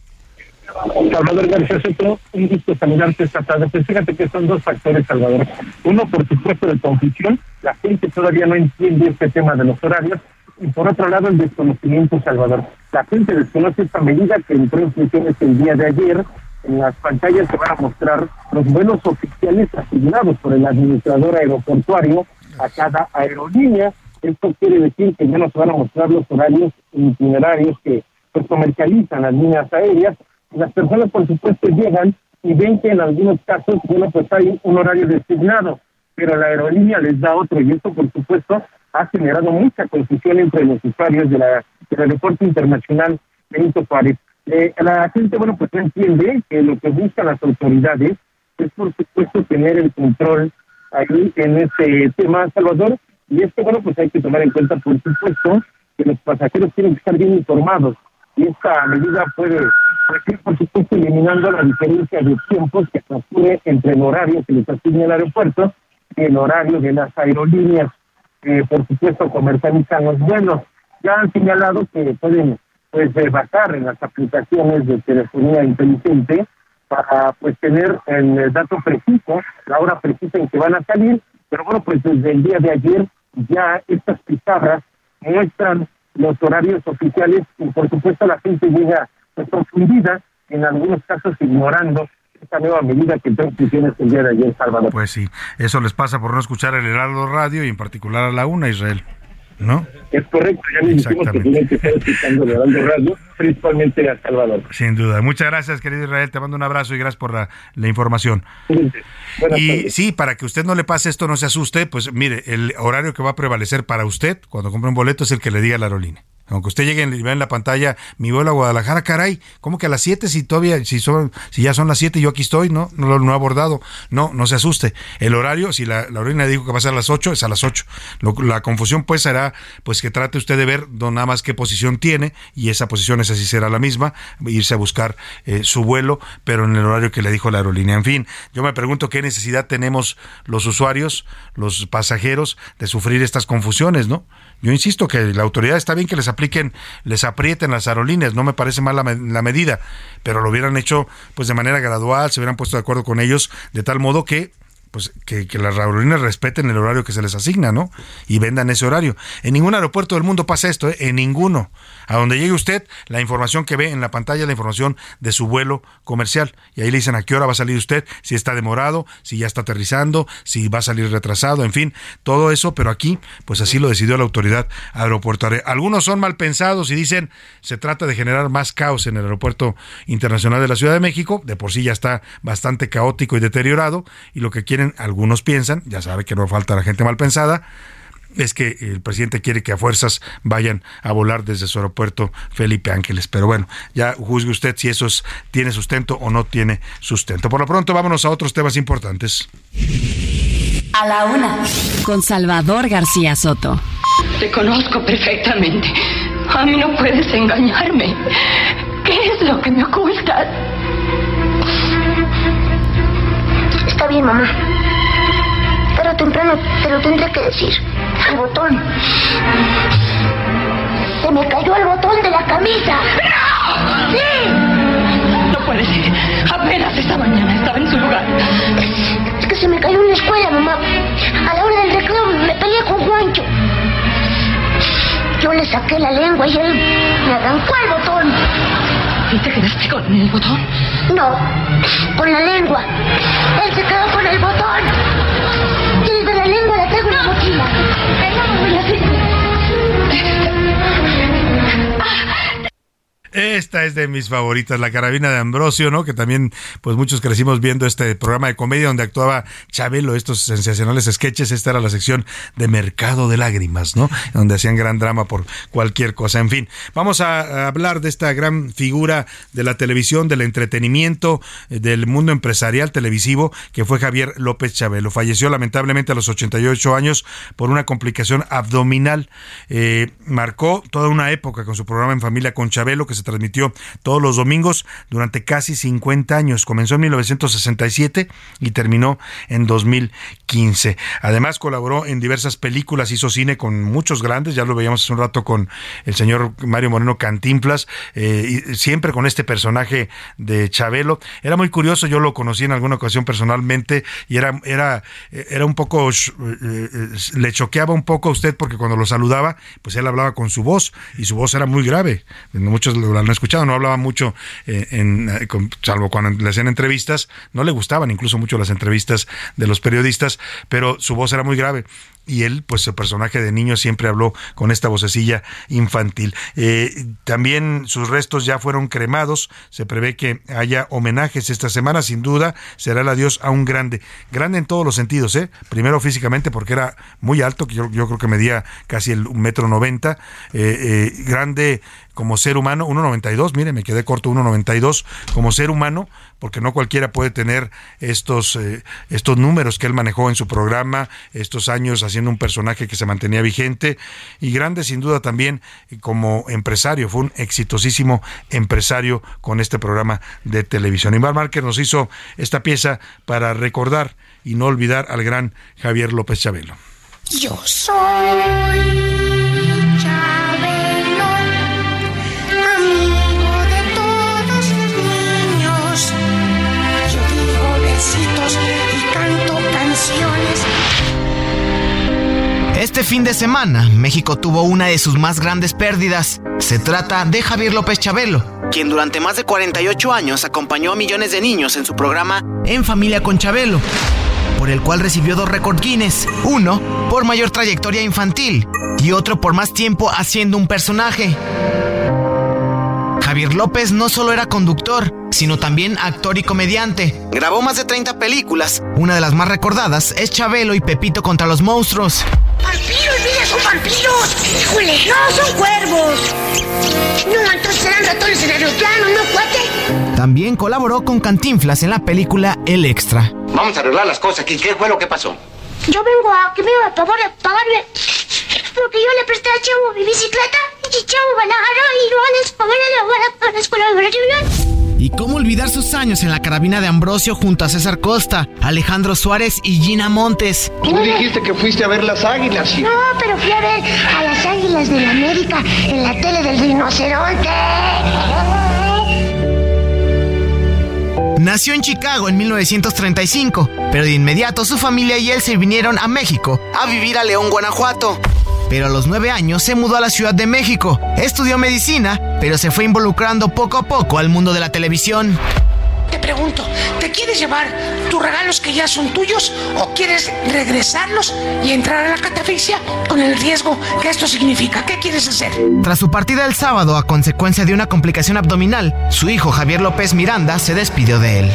S15: Salvador García Soto, un gusto saludarte esta tarde. Pues fíjate que son dos factores, Salvador. Uno, por supuesto, de confusión. La gente todavía no entiende este tema de los horarios y por otro lado el desconocimiento, Salvador. La gente desconoce esta medida que entró en funciones el día de ayer. En las pantallas se van a mostrar los vuelos oficiales asignados por el administrador aeroportuario a cada aerolínea. Esto quiere decir que ya no se van a mostrar los horarios itinerarios que pues, comercializan las líneas aéreas. Las personas, por supuesto, llegan y ven que en algunos casos, bueno, pues hay un horario designado, pero la aerolínea les da otro y esto, por supuesto, ha generado mucha confusión entre los usuarios de la, del aeropuerto internacional Benito Juárez. Eh, la gente, bueno, pues entiende que lo que buscan las autoridades es, por supuesto, tener el control ahí en este tema, Salvador, y esto, bueno, pues hay que tomar en cuenta, por supuesto, que los pasajeros tienen que estar bien informados, y esta medida puede, puede por supuesto, eliminando la diferencia de tiempos que transcurre entre el horario que les asigna el aeropuerto y el horario de las aerolíneas que por supuesto comercializan los vuelos. Ya han señalado que pueden pues basar en las aplicaciones de telefonía inteligente para pues tener el dato preciso, la hora precisa en que van a salir, pero bueno, pues desde el día de ayer ya estas pizarras muestran los horarios oficiales y por supuesto la gente llega pues, confundida, en algunos casos ignorando esta nueva medida que entró en el día de ayer, Salvador.
S3: Pues sí, eso les pasa por no escuchar el Heraldo Radio y en particular a la una, Israel. ¿No?
S15: Es correcto, ya me dijimos que tienen que estar escuchando el Heraldo Radio, principalmente a Salvador.
S3: Sin duda. Muchas gracias, querido Israel. Te mando un abrazo y gracias por la, la información. y sí, para que usted no le pase esto, no se asuste, pues mire, el horario que va a prevalecer para usted cuando compre un boleto es el que le diga la aerolínea. Aunque usted llegue y vea en la pantalla mi vuelo a Guadalajara, caray, ¿cómo que a las 7 si todavía, si son, si ya son las 7 y yo aquí estoy, no, no, no ha abordado. No, no se asuste. El horario, si la, la orina dijo que va a ser a las 8, es a las 8. la confusión pues será pues que trate usted de ver no, nada más qué posición tiene, y esa posición esa sí será la misma, irse a buscar eh, su vuelo, pero en el horario que le dijo la aerolínea. En fin, yo me pregunto qué necesidad tenemos los usuarios, los pasajeros, de sufrir estas confusiones, ¿no? Yo insisto que la autoridad está bien que les apliquen, les aprieten las aerolíneas, no me parece mal la, la, medida, pero lo hubieran hecho pues de manera gradual, se hubieran puesto de acuerdo con ellos de tal modo que pues que, las aerolíneas respeten el horario que se les asigna, ¿no? Y vendan ese horario. En ningún aeropuerto del mundo pasa esto, ¿eh? en ninguno. A donde llegue usted, la información que ve en la pantalla es la información de su vuelo comercial. Y ahí le dicen a qué hora va a salir usted, si está demorado, si ya está aterrizando, si va a salir retrasado, en fin, todo eso, pero aquí, pues así lo decidió la autoridad aeroportuaria. Algunos son mal pensados y dicen, se trata de generar más caos en el aeropuerto internacional de la Ciudad de México, de por sí ya está bastante caótico y deteriorado, y lo que quieren, algunos piensan, ya sabe que no falta la gente mal pensada, es que el presidente quiere que a fuerzas vayan a volar desde su aeropuerto Felipe Ángeles. Pero bueno, ya juzgue usted si eso tiene sustento o no tiene sustento. Por lo pronto, vámonos a otros temas importantes.
S4: A la una, con Salvador García Soto.
S16: Te conozco perfectamente. A mí no puedes engañarme. ¿Qué es lo que me ocultas?
S9: Está bien, mamá. Temprano te lo tendré que decir. El botón. Se me cayó el botón de la camisa.
S16: ¡No! ¡Sí! No puede ser. Apenas esta mañana estaba en su lugar.
S9: Es que se me cayó en la escuela, mamá. A la hora del recreo me peleé con Juancho. Yo le saqué la lengua y él me arrancó el botón.
S16: ¿Y te quedaste con el botón?
S9: No, con la lengua. voy a?
S3: Esta es de mis favoritas, La Carabina de Ambrosio, ¿no? Que también, pues muchos crecimos viendo este programa de comedia donde actuaba Chabelo, estos sensacionales sketches. Esta era la sección de Mercado de Lágrimas, ¿no? Donde hacían gran drama por cualquier cosa. En fin, vamos a hablar de esta gran figura de la televisión, del entretenimiento, eh, del mundo empresarial televisivo, que fue Javier López Chabelo. Falleció lamentablemente a los 88 años por una complicación abdominal. Eh, marcó toda una época con su programa En Familia con Chabelo, que se transmitió todos los domingos durante casi 50 años. Comenzó en 1967 y terminó en 2015. Además colaboró en diversas películas, hizo cine con muchos grandes, ya lo veíamos hace un rato con el señor Mario Moreno Cantinflas, eh, y siempre con este personaje de Chabelo. Era muy curioso, yo lo conocí en alguna ocasión personalmente y era, era, era un poco, eh, eh, le choqueaba un poco a usted porque cuando lo saludaba, pues él hablaba con su voz y su voz era muy grave. Muchos lo han escuchado, no hablaba mucho, eh, en, eh, salvo cuando le hacían entrevistas, no le gustaban incluso mucho las entrevistas de los periodistas, pero su voz era muy grave y él, pues el personaje de niño siempre habló con esta vocecilla infantil. Eh, también sus restos ya fueron cremados, se prevé que haya homenajes esta semana, sin duda será el adiós a un grande, grande en todos los sentidos, ¿eh? primero físicamente porque era muy alto, que yo, creo que medía casi el metro noventa, eh, grande como ser humano, 1.92, mire, me quedé corto 1.92, como ser humano, porque no cualquiera puede tener estos, estos números que él manejó en su programa, estos años así siendo un personaje que se mantenía vigente y grande sin duda también como empresario. Fue un exitosísimo empresario con este programa de televisión. Imar Márquez nos hizo esta pieza para recordar y no olvidar al gran Javier López Chabelo.
S9: Yo soy
S17: Este fin de semana, México tuvo una de sus más grandes pérdidas. Se trata de Javier López Chabelo, quien durante más de 48 años acompañó a millones de niños en su programa En Familia con Chabelo, por el cual recibió dos récord Guinness, uno por mayor trayectoria infantil y otro por más tiempo haciendo un personaje. Javier López no solo era conductor, sino también actor y comediante. Grabó más de 30 películas. Una de las más recordadas es Chabelo y Pepito contra los monstruos.
S9: ¡Vampiros, mira, son vampiros! ¡Híjole! ¡No, son cuervos! No, entonces serán ratones en aeroplano, ¿no, cuate?
S17: También colaboró con Cantinflas en la película El Extra.
S11: Vamos a arreglar las cosas aquí. ¿Qué fue lo que pasó?
S9: Yo vengo a que me va a pagarle. Porque yo le presté a Chavo mi bicicleta y Chavo me la agarró y no les pagaré la escuela de
S17: ¿Y cómo olvidar sus años en la carabina de Ambrosio junto a César Costa, Alejandro Suárez y Gina Montes?
S18: Tú dijiste que fuiste a ver las águilas.
S9: No, pero fui a ver a las águilas de la América en la tele del rinoceronte.
S17: Nació en Chicago en 1935, pero de inmediato su familia y él se vinieron a México a vivir a León, Guanajuato pero a los nueve años se mudó a la Ciudad de México. Estudió medicina, pero se fue involucrando poco a poco al mundo de la televisión.
S9: Te pregunto, ¿te quieres llevar tus regalos que ya son tuyos o quieres regresarlos y entrar a la catafixia con el riesgo que esto significa? ¿Qué quieres hacer?
S17: Tras su partida el sábado a consecuencia de una complicación abdominal, su hijo Javier López Miranda se despidió de él.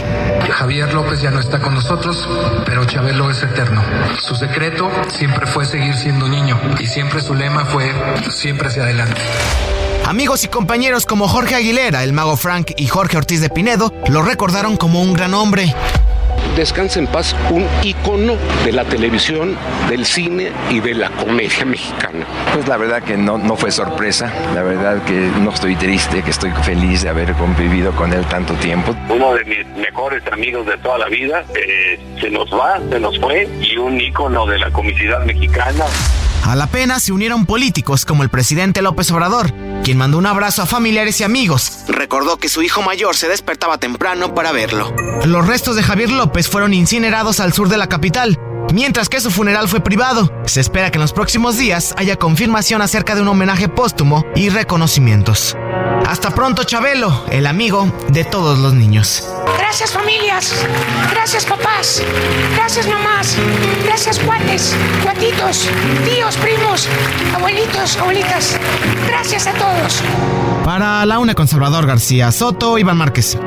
S19: Javier López ya no está con nosotros, pero Chabelo es eterno. Su secreto siempre fue seguir siendo niño y siempre su lema fue siempre hacia adelante.
S17: Amigos y compañeros como Jorge Aguilera, el mago Frank y Jorge Ortiz de Pinedo lo recordaron como un gran hombre.
S20: descanse en paz un ícono de la televisión, del cine y de la comedia mexicana.
S21: Pues la verdad que no, no fue sorpresa, la verdad que no estoy triste, que estoy feliz de haber convivido con él tanto tiempo.
S22: Uno de mis mejores amigos de toda la vida eh, se nos va, se nos fue y un ícono de la comicidad mexicana.
S17: A la pena se unieron políticos como el presidente López Obrador, quien mandó un abrazo a familiares y amigos. Recordó que su hijo mayor se despertaba temprano para verlo. Los restos de Javier López fueron incinerados al sur de la capital, mientras que su funeral fue privado. Se espera que en los próximos días haya confirmación acerca de un homenaje póstumo y reconocimientos. Hasta pronto, Chabelo, el amigo de todos los niños.
S23: Gracias familias, gracias papás, gracias mamás, gracias cuates, cuatitos, tíos, primos, abuelitos, abuelitas. Gracias a todos.
S17: Para la una con Salvador García Soto, Iván Márquez.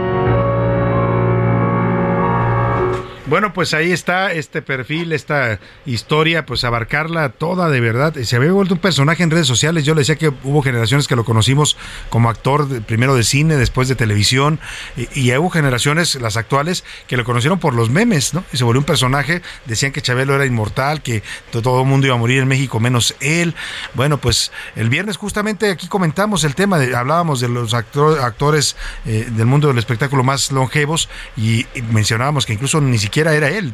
S3: Bueno, pues ahí está este perfil, esta historia, pues abarcarla toda de verdad. Se había vuelto un personaje en redes sociales. Yo le decía que hubo generaciones que lo conocimos como actor primero de cine, después de televisión, y, hubo generaciones, las actuales, que lo conocieron por los memes, ¿no? Y se volvió un personaje. Decían que Chabelo era inmortal, que todo el mundo iba a morir en México menos él. Bueno, pues el viernes justamente aquí comentamos el tema, de, hablábamos de los actores eh, del mundo del espectáculo más longevos y, y mencionábamos que incluso ni siquiera era él.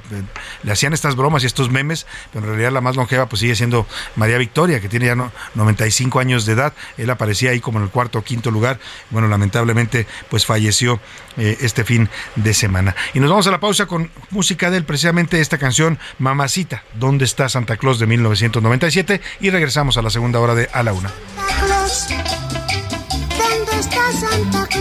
S3: Le hacían estas bromas y estos memes, pero en realidad la más longeva pues sigue siendo María Victoria, que tiene ya 95 años de edad. Él aparecía ahí como en el cuarto o quinto lugar. Bueno, lamentablemente pues falleció eh, este fin de semana. Y nos vamos a la pausa con música de él, precisamente esta canción Mamacita, ¿dónde está Santa Claus de 1997? Y regresamos a la segunda hora de A la Una.
S9: ¿Dónde está Santa Claus?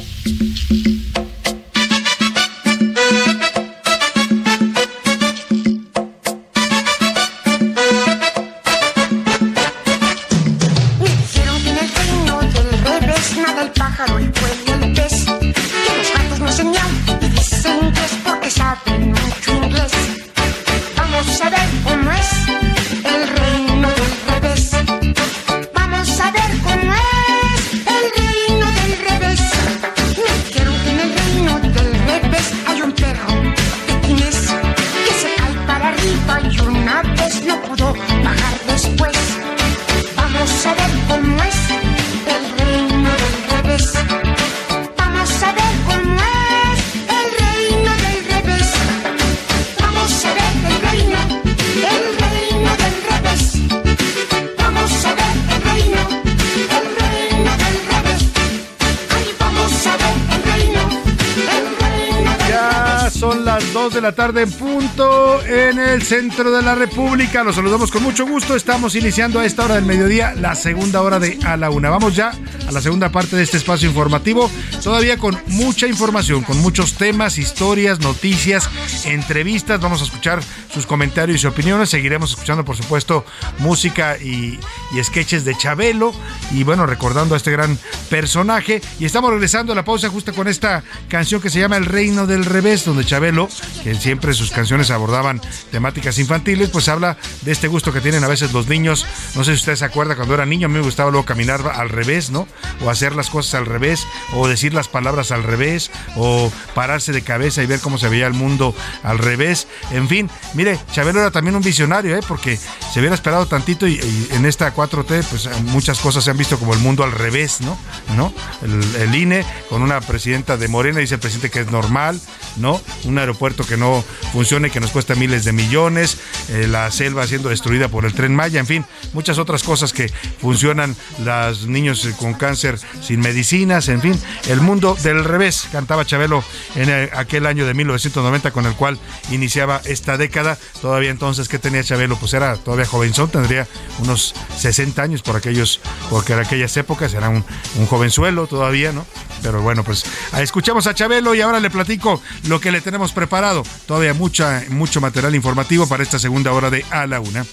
S3: Tarde en punto en el centro de la República. Los saludamos con mucho gusto. Estamos iniciando a esta hora del mediodía la segunda hora de A la Una. Vamos ya a la segunda parte de este espacio informativo. Todavía con mucha información, con muchos temas, historias, noticias, entrevistas. Vamos a escuchar sus comentarios y opiniones. Seguiremos escuchando, por supuesto, música y, y sketches de Chabelo. Y bueno, recordando a este gran personaje. Y estamos regresando a la pausa justo con esta canción que se llama El Reino del Revés, donde Chabelo, que siempre sus canciones abordaban temáticas infantiles, pues habla de este gusto que tienen a veces los niños. No sé si usted se acuerda cuando era niño, a mí me gustaba luego caminar al revés, ¿no? O hacer las cosas al revés, o decir las palabras al revés, o pararse de cabeza y ver cómo se veía el mundo al revés. En fin, mire, Chabelo era también un visionario, ¿eh? Porque se hubiera esperado tantito y, en esta 4T, pues muchas cosas se han visto como el mundo al revés, ¿no? ¿No? El, INE con una presidenta de Morena, dice el presidente que es normal, ¿no? un aeropuerto que no funcione, que nos cuesta miles de millones, eh, la selva siendo destruida por el tren Maya, en fin, muchas otras cosas que funcionan, los niños con cáncer sin medicinas, en fin, el mundo del revés, cantaba Chabelo en eh, aquel año de 1990 con el cual iniciaba esta década, todavía entonces, ¿qué tenía Chabelo? Pues era todavía jovenzón, tendría unos 60 años por aquellos, porque en aquellas épocas era un, un jovenzuelo todavía, ¿no? Pero bueno, pues escuchamos a Chabelo y ahora le platico lo que le tenemos preparado. Todavía mucha, mucho material informativo para esta segunda hora de A la Una.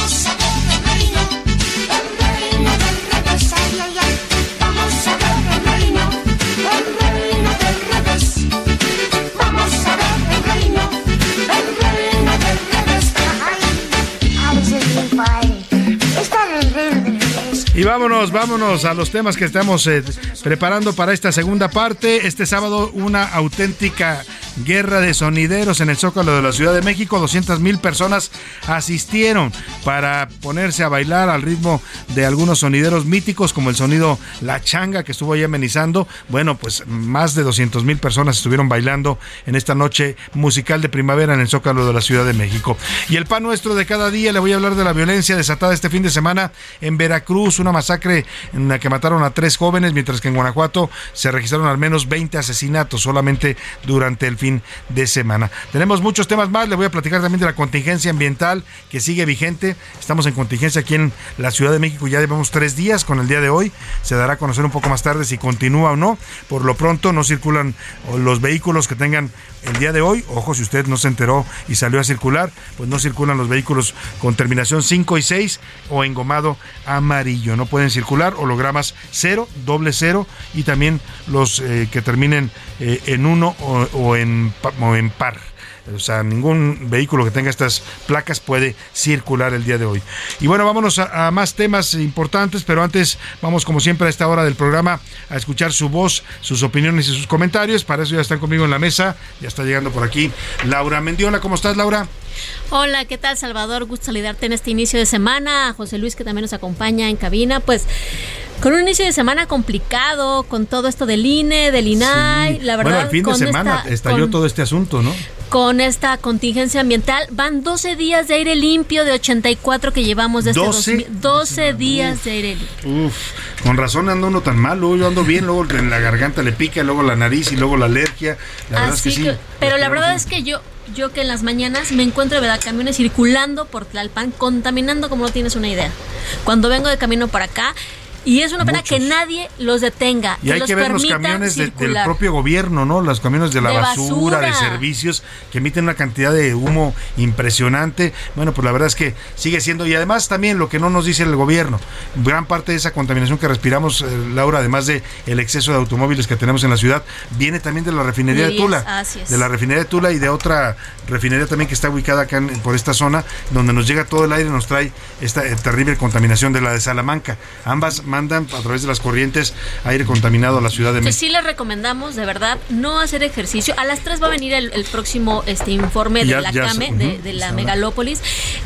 S3: Y vámonos, vámonos a los temas que estamos eh, preparando para esta segunda parte. Este sábado una auténtica guerra de sonideros en el Zócalo de la Ciudad de México. 200 mil personas asistieron para ponerse a bailar al ritmo de algunos sonideros míticos como el sonido La Changa que estuvo ahí amenizando. Bueno, pues más de 200 mil personas estuvieron bailando en esta noche musical de primavera en el Zócalo de la Ciudad de México. Y el pan nuestro de cada día, le voy a hablar de la violencia desatada este fin de semana en Veracruz, una masacre en la que mataron a tres jóvenes, mientras que en Guanajuato se registraron al menos 20 asesinatos solamente durante el fin de semana. Tenemos muchos temas más, le voy a platicar también de la contingencia ambiental que sigue vigente. Estamos en contingencia aquí en la Ciudad de México, ya llevamos tres días con el día de hoy. Se dará a conocer un poco más tarde si continúa o no. Por lo pronto no circulan los vehículos que tengan el día de hoy, ojo, si usted no se enteró y salió a circular, pues no circulan los vehículos con terminación 5 y 6 o engomado amarillo. No pueden circular hologramas 0, doble 0 y también los eh, que terminen eh, en 1 o, o en par. O sea, ningún vehículo que tenga estas placas puede circular el día de hoy. Y bueno, vámonos a, más temas importantes, pero antes vamos como siempre a esta hora del programa a escuchar su voz, sus opiniones y sus comentarios. Para eso ya están conmigo en la mesa. Ya está llegando por aquí Laura Mendiola. ¿Cómo estás, Laura?
S6: Hola, ¿qué tal, Salvador? Gusto saludarte en este inicio de semana. José Luis, que también nos acompaña en cabina. Pues con un inicio de semana complicado, con todo esto del INE, del INAI, la verdad.
S3: Bueno, el fin de semana estalló todo este asunto, ¿no?
S6: Con esta contingencia ambiental, van 12 días de aire limpio de 84 que llevamos desde 12, 12 días de aire limpio.
S3: Uf, con razón ando uno tan mal, luego yo ando bien, luego en la garganta le pica, luego la nariz y luego la alergia. La verdad es que, sí.
S6: Pero la verdad es que yo yo que en las mañanas me encuentro, ¿verdad? Camiones circulando por Tlalpan, contaminando como no tienes una idea. Cuando vengo de camino para acá, y es una pena que nadie los detenga.
S3: Y hay que ver los camiones del propio gobierno, ¿no? Los camiones de la basura, de servicios, que emiten una cantidad de humo impresionante. Bueno, pues la verdad es que sigue siendo. Y además también lo que no nos dice el gobierno, gran parte de esa contaminación que respiramos, eh, Laura, además de el exceso de automóviles que tenemos en la ciudad, viene también de la refinería de Tula. De la refinería de Tula y de otra refinería también que está ubicada acá por esta zona, donde nos llega todo el aire, nos trae esta eh, terrible contaminación de la de Salamanca. Ambas mandan a través de las corrientes aire contaminado a la Ciudad de México.
S6: Sí, les recomendamos, de verdad, no hacer ejercicio. A las 3 va a venir el, próximo este informe de la CAME, de, la megalópolis.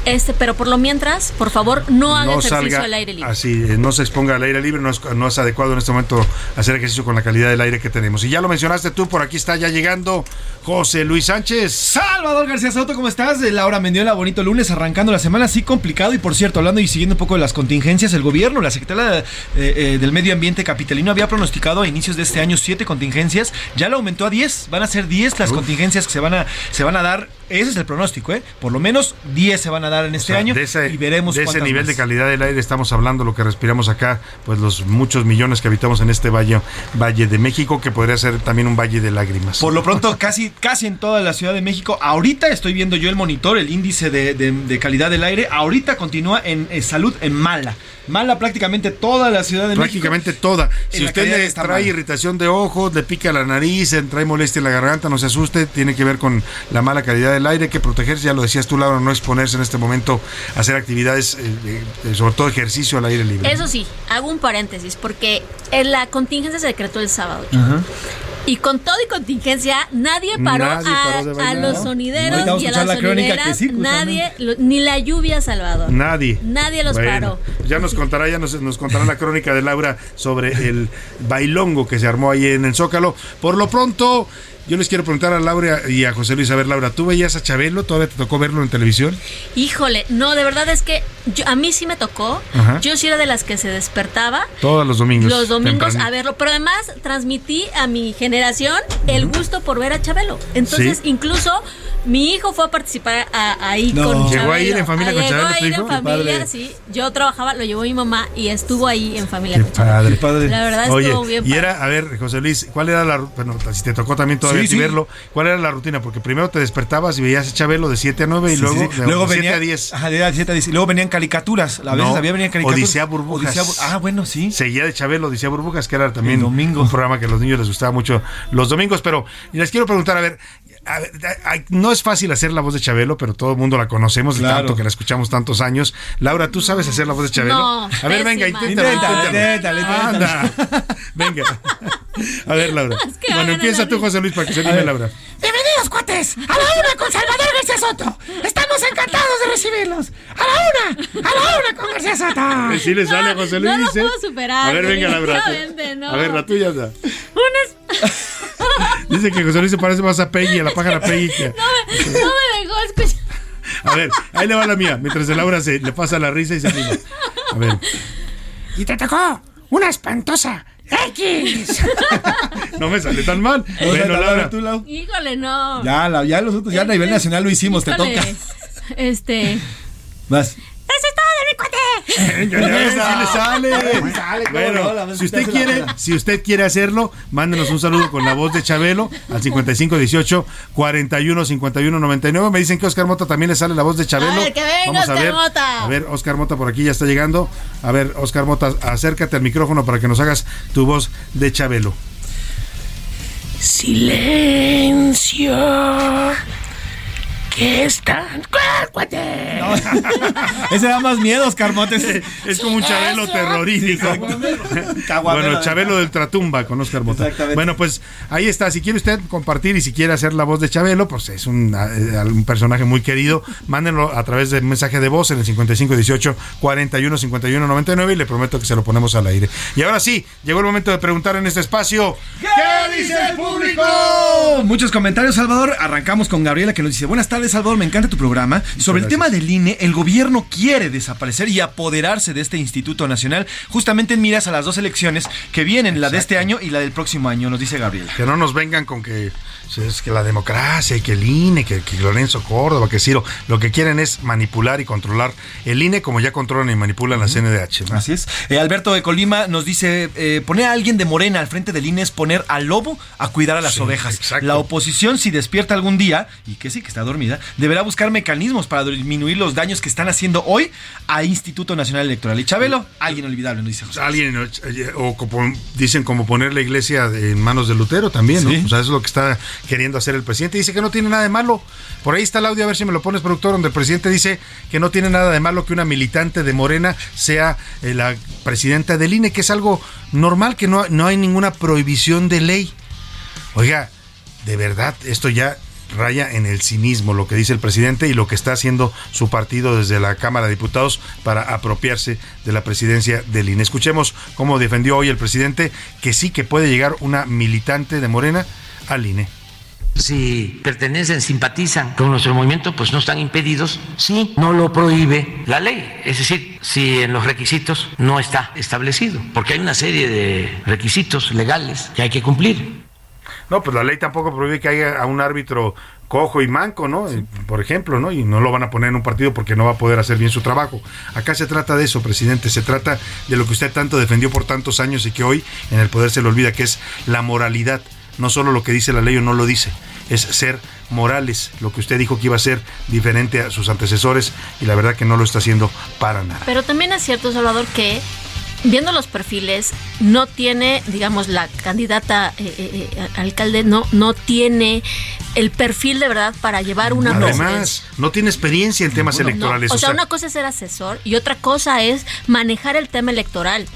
S6: Este, pero por lo mientras, por favor, no haga ejercicio al aire libre.
S3: Así, eh, no se exponga al aire libre, no es, no es adecuado en este momento hacer ejercicio con la calidad del aire que tenemos. Y ya lo mencionaste tú, por aquí está ya llegando José Luis Sánchez.
S24: Salvador García Soto, ¿cómo estás? Laura Mendiola, bonito lunes, arrancando la semana así complicado. Y por cierto, hablando y siguiendo un poco de las contingencias, el gobierno, la Secretaría eh, eh, del Medio Ambiente Capitalino. Había pronosticado a inicios de este año siete contingencias, ya lo aumentó a 10, van a ser 10 las contingencias que se van a, se van a dar, ese es el pronóstico, ¿eh? por lo menos 10 se van a dar en este año y veremos
S3: de ese nivel de calidad del aire estamos hablando, lo que respiramos acá, pues los muchos millones que habitamos en este valle, valle de México, que podría ser también un valle de lágrimas.
S24: Por lo pronto, casi, casi en toda la Ciudad de México, ahorita estoy viendo yo el monitor, el índice de, calidad del aire, ahorita continúa en salud en mala. Mala prácticamente toda la Ciudad de
S3: México. Prácticamente toda. Si usted le trae irritación de ojos, le pica la nariz, trae molestia en la garganta, no se asuste, tiene que ver con la mala calidad del aire, que protegerse, ya lo decías tú, Laura, no exponerse en este momento a hacer actividades, eh, sobre todo ejercicio al aire libre.
S6: Eso sí, hago un paréntesis, porque en la contingencia se decretó el sábado. Y con todo y contingencia, nadie paró, a, los sonideros y a las sonideras. nadie, ni la lluvia, Salvador.
S3: Nadie.
S6: Nadie los paró.
S3: Ya nos contará, ya nos, nos contará la crónica de Laura sobre el bailongo que se armó ahí en el Zócalo. Por lo pronto, yo les quiero preguntar a Laura y a José Luis, a ver, Laura, ¿tú veías a Chabelo? ¿Todavía te tocó verlo en televisión?
S6: Híjole, no, de verdad es que a mí sí me tocó. Yo sí era de las que se despertaba.
S3: Todos los domingos.
S6: Los domingos a verlo, pero además transmití a mi generación el gusto por ver a Chabelo. Entonces, incluso mi hijo fue a participar ahí con Chabelo.
S3: ¿Llegó a ir en familia con Chabelo?
S6: Llegó a ir en familia, sí. Yo trabajaba, lo llevó mi mamá y estuvo ahí en familia
S3: Qué padre. padre.
S6: La verdad estuvo bien
S3: Y era, a ver, José Luis, ¿cuál era la bueno, si te tocó también todavía verlo, ¿cuál era la rutina? Porque primero te despertabas y veías a Chabelo de 7 a 9 y luego de
S24: luego
S3: 7
S24: venía,
S3: a 10.
S24: Ajá, de 7 a 10. Y luego venían caricaturas. A veces había venían caricaturas.
S3: Odisea Burbujas.
S24: Odisea, ah, bueno, sí.
S3: Seguía de Chabelo, Odisea Burbujas, que era también un programa que a los niños les gustaba mucho los domingos. Pero les quiero preguntar, a ver, no es fácil hacer la voz de Chabelo, pero todo el mundo la conocemos, de tanto que la escuchamos tantos años. Laura, ¿tú sabes hacer la voz de Chabelo?
S6: No,
S3: a ver, venga, inténtalo. Inténtale, Anda. venga. A ver, Laura. bueno, empieza tú, José Luis, para que se anime, Laura.
S23: Bienvenidos, cuates, a la una con Salvador García Soto. Estamos encantados de recibirlos. A la una, a la una con García Soto.
S3: Sí le sale a José Luis.
S6: No lo puedo superar.
S3: A ver, venga, Laura.
S6: No.
S3: A ver, la tuya está.
S6: Unas...
S3: Dice que José Luis se parece más a Peggy, a la pájara Peggy. Que...
S6: No, me, no me dejó escuchar.
S3: A ver, ahí le va la mía, mientras el Laura se le pasa la risa y se anima. A ver.
S23: Y te tocó una espantosa X.
S3: no me sale tan mal. No, bueno, Laura.
S6: Tú, Laura. Híjole, no.
S24: Ya, la, ya nosotros, ya a nivel nacional lo hicimos, te toca.
S6: Este.
S24: Vas.
S23: ¡Eso es todo de mi cuate!
S3: ¡Ya le sale! bueno, si usted quiere, si usted quiere hacerlo, mándenos un saludo con la voz de Chabelo al 5518 41 51 99. Me dicen que Oscar Mota también le sale la voz de Chabelo.
S6: A ver, que venga Vamos a
S3: ver.
S6: Mota.
S3: A ver, Oscar Mota por aquí ya está llegando. A ver, Oscar Mota, acércate al micrófono para que nos hagas tu voz de Chabelo.
S23: Silencio. ¿Qué están? ¡Cuate!
S24: No, ese da más miedo, Oscar Motes.
S3: Es, como un Chabelo terrorífico. bueno, Chabelo del Tratumba con Oscar Mota. Bueno, pues ahí está. Si quiere usted compartir y si quiere hacer la voz de Chabelo, pues es un, eh, un personaje muy querido. Mándenlo a través de mensaje de voz en el 5518 41 51 99 y le prometo que se lo ponemos al aire. Y ahora sí, llegó el momento de preguntar en este espacio: ¿Qué dice el público?
S24: Muchos comentarios, Salvador. Arrancamos con Gabriela que nos dice: Buenas tardes. Salvador, me encanta tu programa. Sobre el tema del INE, el gobierno quiere desaparecer y apoderarse de este Instituto Nacional, justamente en miras a las dos elecciones que vienen, la de este año y la del próximo año, nos dice Gabriel.
S3: Que no nos vengan con que es que la democracia y que el INE, que, Lorenzo Córdoba, que Ciro, lo que quieren es manipular y controlar el INE como ya controlan y manipulan la CNDH.
S24: Así es. Eh, Alberto de Colima nos dice, eh, poner a alguien de Morena al frente del INE es poner al lobo a cuidar a las ovejas. La oposición, si despierta algún día, y que sí, que está dormida, deberá buscar mecanismos para disminuir los daños que están haciendo hoy a Instituto Nacional Electoral. Y Chabelo, alguien olvidable, nos dice José.
S3: Alguien, o como, dicen como poner la iglesia en manos de Lutero también, ¿no? O sea, eso es lo que está queriendo hacer el presidente. Dice que no tiene nada de malo. Por ahí está el audio, a ver si me lo pones, productor, donde el presidente dice que no tiene nada de malo que una militante de Morena sea eh, la presidenta del INE, que es algo normal, que no, no hay ninguna prohibición de ley. Oiga, de verdad, esto ya raya en el cinismo lo que dice el presidente y lo que está haciendo su partido desde la Cámara de Diputados para apropiarse de la presidencia del INE. Escuchemos cómo defendió hoy el presidente que sí que puede llegar una militante de Morena al INE
S25: si pertenecen, simpatizan con nuestro movimiento, pues no están impedidos si no lo prohíbe la ley. Es decir, si en los requisitos no está establecido, porque hay una serie de requisitos legales que hay que cumplir.
S3: No, pues la ley tampoco prohíbe que haya a un árbitro cojo y manco, ¿no? Por ejemplo, ¿no? Y no lo van a poner en un partido porque no va a poder hacer bien su trabajo. Acá se trata de eso, presidente, se trata de lo que usted tanto defendió por tantos años y que hoy en el poder se le olvida, que es la moralidad no solo lo que dice la ley o no lo dice, es ser morales, lo que usted dijo que iba a ser diferente a sus antecesores y la verdad que no lo está haciendo para nada.
S6: Pero también es cierto, Salvador, que viendo los perfiles, no tiene, digamos, la candidata eh, eh, eh, alcalde no, no tiene el perfil de verdad para llevar una
S3: Además, no tiene experiencia en temas electorales.
S6: O, sea, una cosa es ser asesor y otra cosa es manejar el tema electoral.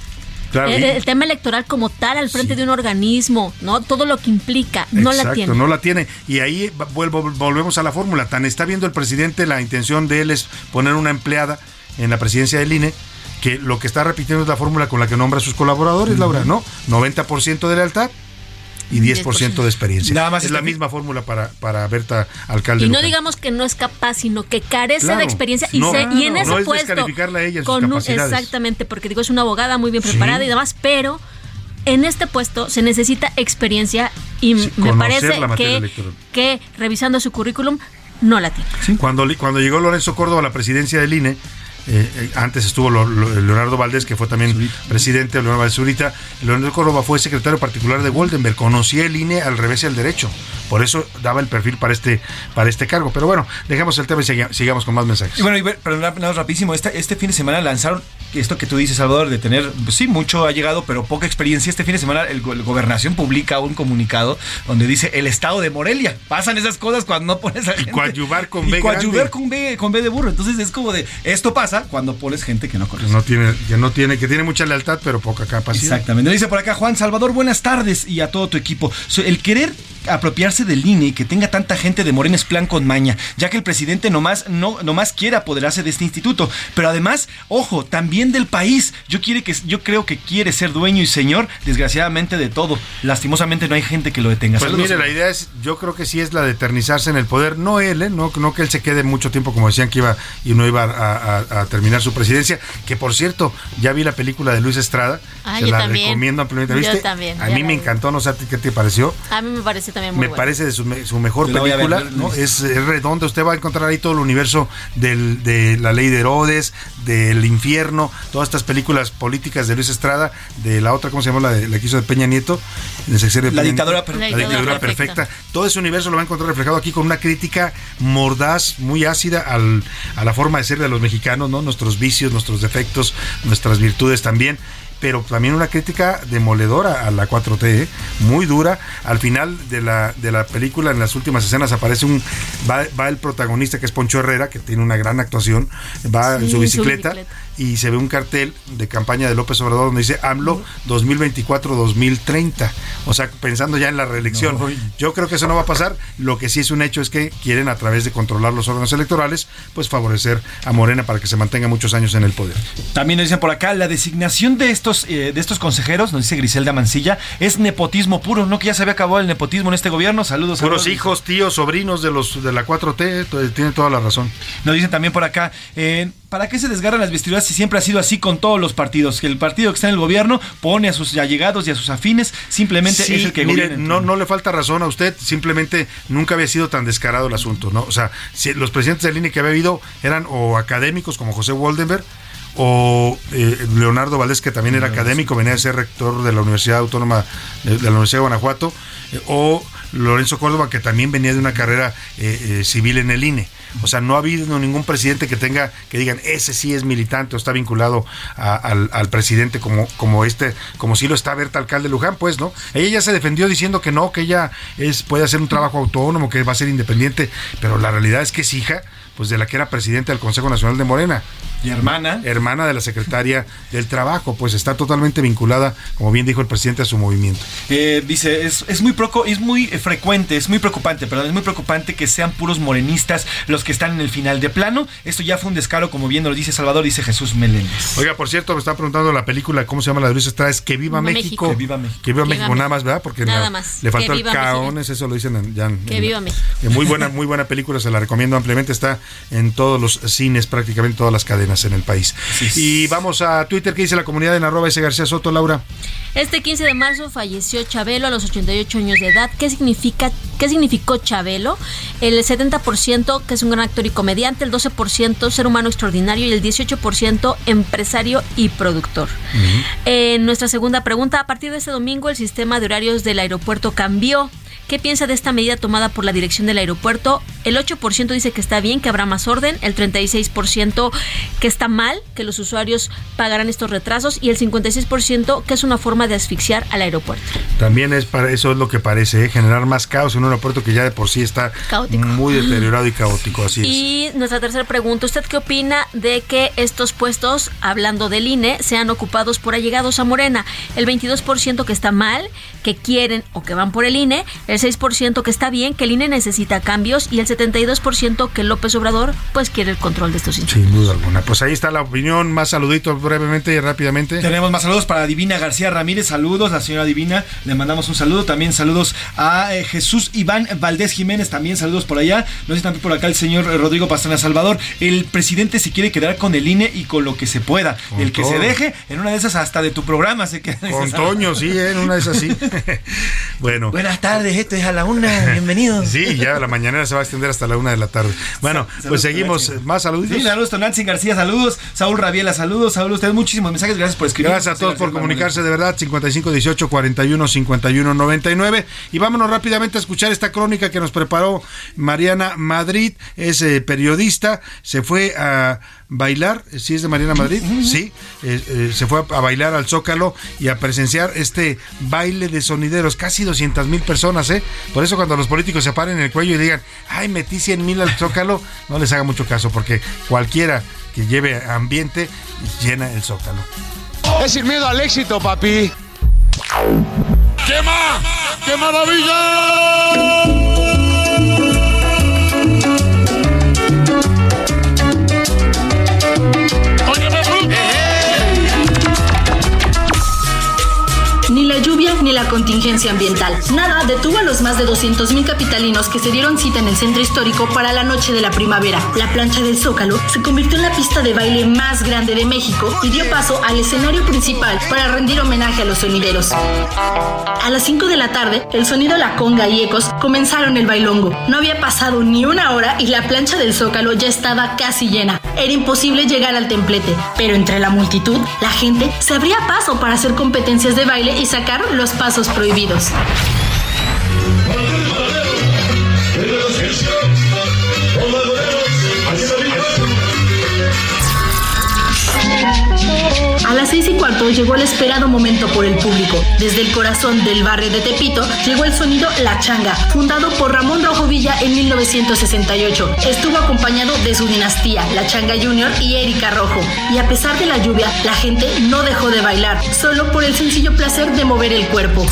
S6: El, tema electoral como tal al frente de un organismo, ¿no? Todo lo que implica, no la tiene.
S3: no la tiene. Y ahí vuelvo, volvemos a la fórmula. Tan está viendo el presidente la intención de él es poner una empleada en la presidencia del INE que lo que está repitiendo es la fórmula con la que nombra a sus colaboradores, Laura, ¿no? 90% de lealtad y 10%, de experiencia. Nada más es la misma fórmula para, para Berta, alcalde.
S6: Y no digamos que no es capaz, sino que carece de experiencia y, y en ese puesto.
S3: A ella con
S6: exactamente, porque digo, es una abogada muy bien preparada y demás, pero en este puesto se necesita experiencia y me parece que, que revisando su currículum no la tiene.
S3: Cuando, cuando llegó Lorenzo Córdoba a la presidencia del INE, eh, eh, antes estuvo Leonardo Valdés, que fue también presidente de Leonardo Valdés Zurita. Leonardo Córdoba fue secretario particular de Goldenberg, conocía el INE al revés y al derecho. Por eso daba el perfil para este, para este cargo. Pero bueno, dejemos el tema y sigamos con más mensajes.
S24: Y bueno, y perdón, rapidísimo, este, este fin de semana lanzaron esto que tú dices, Salvador, de tener, pues sí, mucho ha llegado, pero poca experiencia. Este fin de semana el, Gobernación publica un comunicado donde dice el estado de Morelia. Pasan esas cosas cuando no pones a gente.
S3: Y coadyuvar con B.
S24: Y coadyuvar con B, con B de burro. Entonces es como de, esto pasa cuando pones gente que no conoce.
S3: No tiene, que no tiene, que tiene mucha lealtad, pero poca capacidad.
S24: Exactamente. Dice por acá Juan Salvador, buenas tardes y a todo tu equipo. El querer apropiarse del INE y que tenga tanta gente de Morena es plan con maña, ya que el presidente nomás, no, nomás quiere apoderarse de este instituto. Pero además, ojo, también del país. Yo, quiere que, yo creo que quiere ser dueño y señor, desgraciadamente, de todo. Lastimosamente no hay gente que lo detenga.
S3: Pues mire, la idea es, yo creo que sí es la de eternizarse en el poder. No él, ¿eh? no, no que él se quede mucho tiempo, como decían que iba y no iba a, terminar su presidencia. Que por cierto, ya vi la película de Luis Estrada.
S6: Ah, se la recomiendo
S3: ampliamente. Yo también. A mí me encantó, no sé qué te pareció.
S6: A mí me
S3: me parece de su, mejor película, ¿no? Es, redonda, usted va a encontrar ahí todo el universo de la ley de Herodes, del infierno, todas estas películas políticas de Luis Estrada, de la otra, ¿cómo se llama? La, de, la que hizo de Peña Nieto,
S24: la, dictadura,
S3: perfecta. Todo ese universo lo va a encontrar reflejado aquí con una crítica mordaz, muy ácida al, a la forma de ser de los mexicanos, ¿no? Nuestros vicios, nuestros defectos, nuestras virtudes también pero también una crítica demoledora a la 4T, ¿eh? muy dura. Al final de la, de la película, en las últimas escenas, aparece un. Va, el protagonista que es Poncho Herrera, que tiene una gran actuación, va en su bicicleta, y se ve un cartel de campaña de López Obrador donde dice AMLO 2024-2030. O sea, pensando ya en la reelección. Yo creo que eso no va a pasar. Lo que sí es un hecho es que quieren, a través de controlar los órganos electorales, pues favorecer a Morena para que se mantenga muchos años en el poder.
S24: También nos dicen por acá, la designación de estos, eh, de estos consejeros, nos dice Griselda Mancilla, es nepotismo puro, ¿no? Que ya se había acabado el nepotismo en este gobierno. Saludos.
S3: Puros hijos, tíos, sobrinos de los de la 4T, tiene toda la razón.
S24: Nos dicen también por acá, eh, ¿para qué se desgarran las vestiduras si siempre ha sido así con todos los partidos? Que el partido que está en el gobierno pone a sus allegados y a sus afines, simplemente es el que
S3: mire, no, no le falta razón a usted, simplemente nunca había sido tan descarado el asunto, ¿no? O sea, si los presidentes de línea que había habido eran o académicos como José Waldenberg, o eh, Leonardo Valdés, que también era académico, venía a ser rector de la Universidad Autónoma de, la Universidad de Guanajuato, eh, o Lorenzo Córdoba, que también venía de una carrera eh, civil en el INE. O sea, no ha habido ningún presidente que tenga, que digan, ese sí es militante o está vinculado al, presidente como, como este, como si lo está Berta Alcalde Luján, pues, ¿no? Ella ya se defendió diciendo que no, que ella es, puede hacer un trabajo autónomo, que va a ser independiente, pero la realidad es que es hija pues de la que era presidenta del Consejo Nacional de Morena.
S24: Y hermana.
S3: Hermana de la secretaria del Trabajo, pues está totalmente vinculada, como bien dijo el presidente, a su movimiento.
S24: Eh, dice, es, es, muy proco, es muy frecuente, es muy preocupante, perdón, es muy preocupante que sean puros morenistas los que están en el final de plano. Esto ya fue un descaro, como bien lo dice Salvador, dice Jesús Meléndez.
S3: Oiga, por cierto, me está preguntando la película, ¿cómo se llama la de Luis Estrada? Es Que Viva México.
S24: Que Viva México.
S3: Que Viva México, nada más, ¿verdad? Porque
S6: nada más.
S3: le faltó el caones, eso lo dicen en, ya
S6: Que Viva México.
S3: Muy buena, muy buena película, se la recomiendo ampliamente, está en todos los cines, prácticamente todas las cadenas en el país. Y vamos a Twitter, ¿qué dice la comunidad en arroba ese García Soto, Laura?
S6: Este 15 de marzo falleció Chabelo a los 88 años de edad. ¿Qué significa qué significó Chabelo? El 70% que es un gran actor y comediante, el 12% ser humano extraordinario y el 18% empresario y productor. En nuestra segunda pregunta, a partir de este domingo el sistema de horarios del aeropuerto cambió. ¿Qué piensa de esta medida tomada por la dirección del aeropuerto? El 8% dice que está bien, que habrá más orden, el 36% que está mal, que los usuarios pagarán estos retrasos y el 56% que es una forma de asfixiar al aeropuerto.
S3: También es para eso es lo que parece, ¿eh? generar más caos en un aeropuerto que ya de por sí está muy deteriorado y caótico, así es.
S6: Y nuestra tercera pregunta, ¿usted qué opina de que estos puestos, hablando del INE, sean ocupados por allegados a Morena? El 22% que está mal, que quieren o que van por el INE, el 6% que está bien, que el INE necesita cambios y el 72% que López Obrador pues quiere el control de estos
S3: instrumentos. Sin duda alguna. Pues ahí está la opinión, más saluditos brevemente y rápidamente.
S24: Tenemos más saludos para Divina García Ramírez, saludos, la señora Divina, le mandamos un saludo, también saludos a eh, Jesús Iván Valdés Jiménez, también saludos por allá, no sé también por acá el señor Rodrigo Pastrana Salvador, el presidente se quiere quedar con el INE y con lo que se pueda, el que se deje, en una de esas hasta de tu programa se queda.
S3: Con Toño, sí, ¿eh? en una de esas sí. bueno.
S24: Buenas tardes, esto es a la una, bienvenidos.
S3: sí, ya la mañana se va a extender hasta la una de la tarde. Bueno, pues seguimos, más saludos.
S24: Sí, saludos, Nancy García, saludos, Saúl Rabiela, saludos, Saúl, ustedes muchísimos mensajes, gracias por escribir.
S3: Gracias a todos por comunicarse, de verdad, 55 18 41 51 99. Y vámonos rápidamente a escuchar esta crónica que nos preparó Mariana Madrid, es eh, periodista, se fue a bailar, si es de Mariana Madrid, sí, eh, eh, se fue a, bailar al Zócalo y a presenciar este baile de sonideros, casi 200 mil personas, ¿eh? Por eso cuando los políticos se paren el cuello y digan, ay, metí 100 mil al Zócalo, no les haga mucho caso, porque cualquiera que lleve ambiente llena el Zócalo.
S26: Es sin miedo al éxito, papi.
S27: ¡Quema! ¡Qué maravilla!
S28: La contingencia ambiental. Nada detuvo a los más de 200.000 capitalinos que se dieron cita en el centro histórico para la noche de la primavera. La plancha del Zócalo se convirtió en la pista de baile más grande de México y dio paso al escenario principal para rendir homenaje a los sonideros. A las 5 de la tarde, el sonido La Conga y Ecos comenzaron el bailongo. No había pasado ni una hora y la plancha del Zócalo ya estaba casi llena. Era imposible llegar al templete, pero entre la multitud, la gente se abría paso para hacer competencias de baile y sacar los pasos prohibidos. Llegó el esperado momento por el público. Desde el corazón del barrio de Tepito llegó el sonido La Changa, fundado por Ramón Rojo Villa en 1968. Estuvo acompañado de su dinastía, La Changa Junior y Erika Rojo. Y a pesar de la lluvia, la gente no dejó de bailar, solo por el sencillo placer de mover el cuerpo.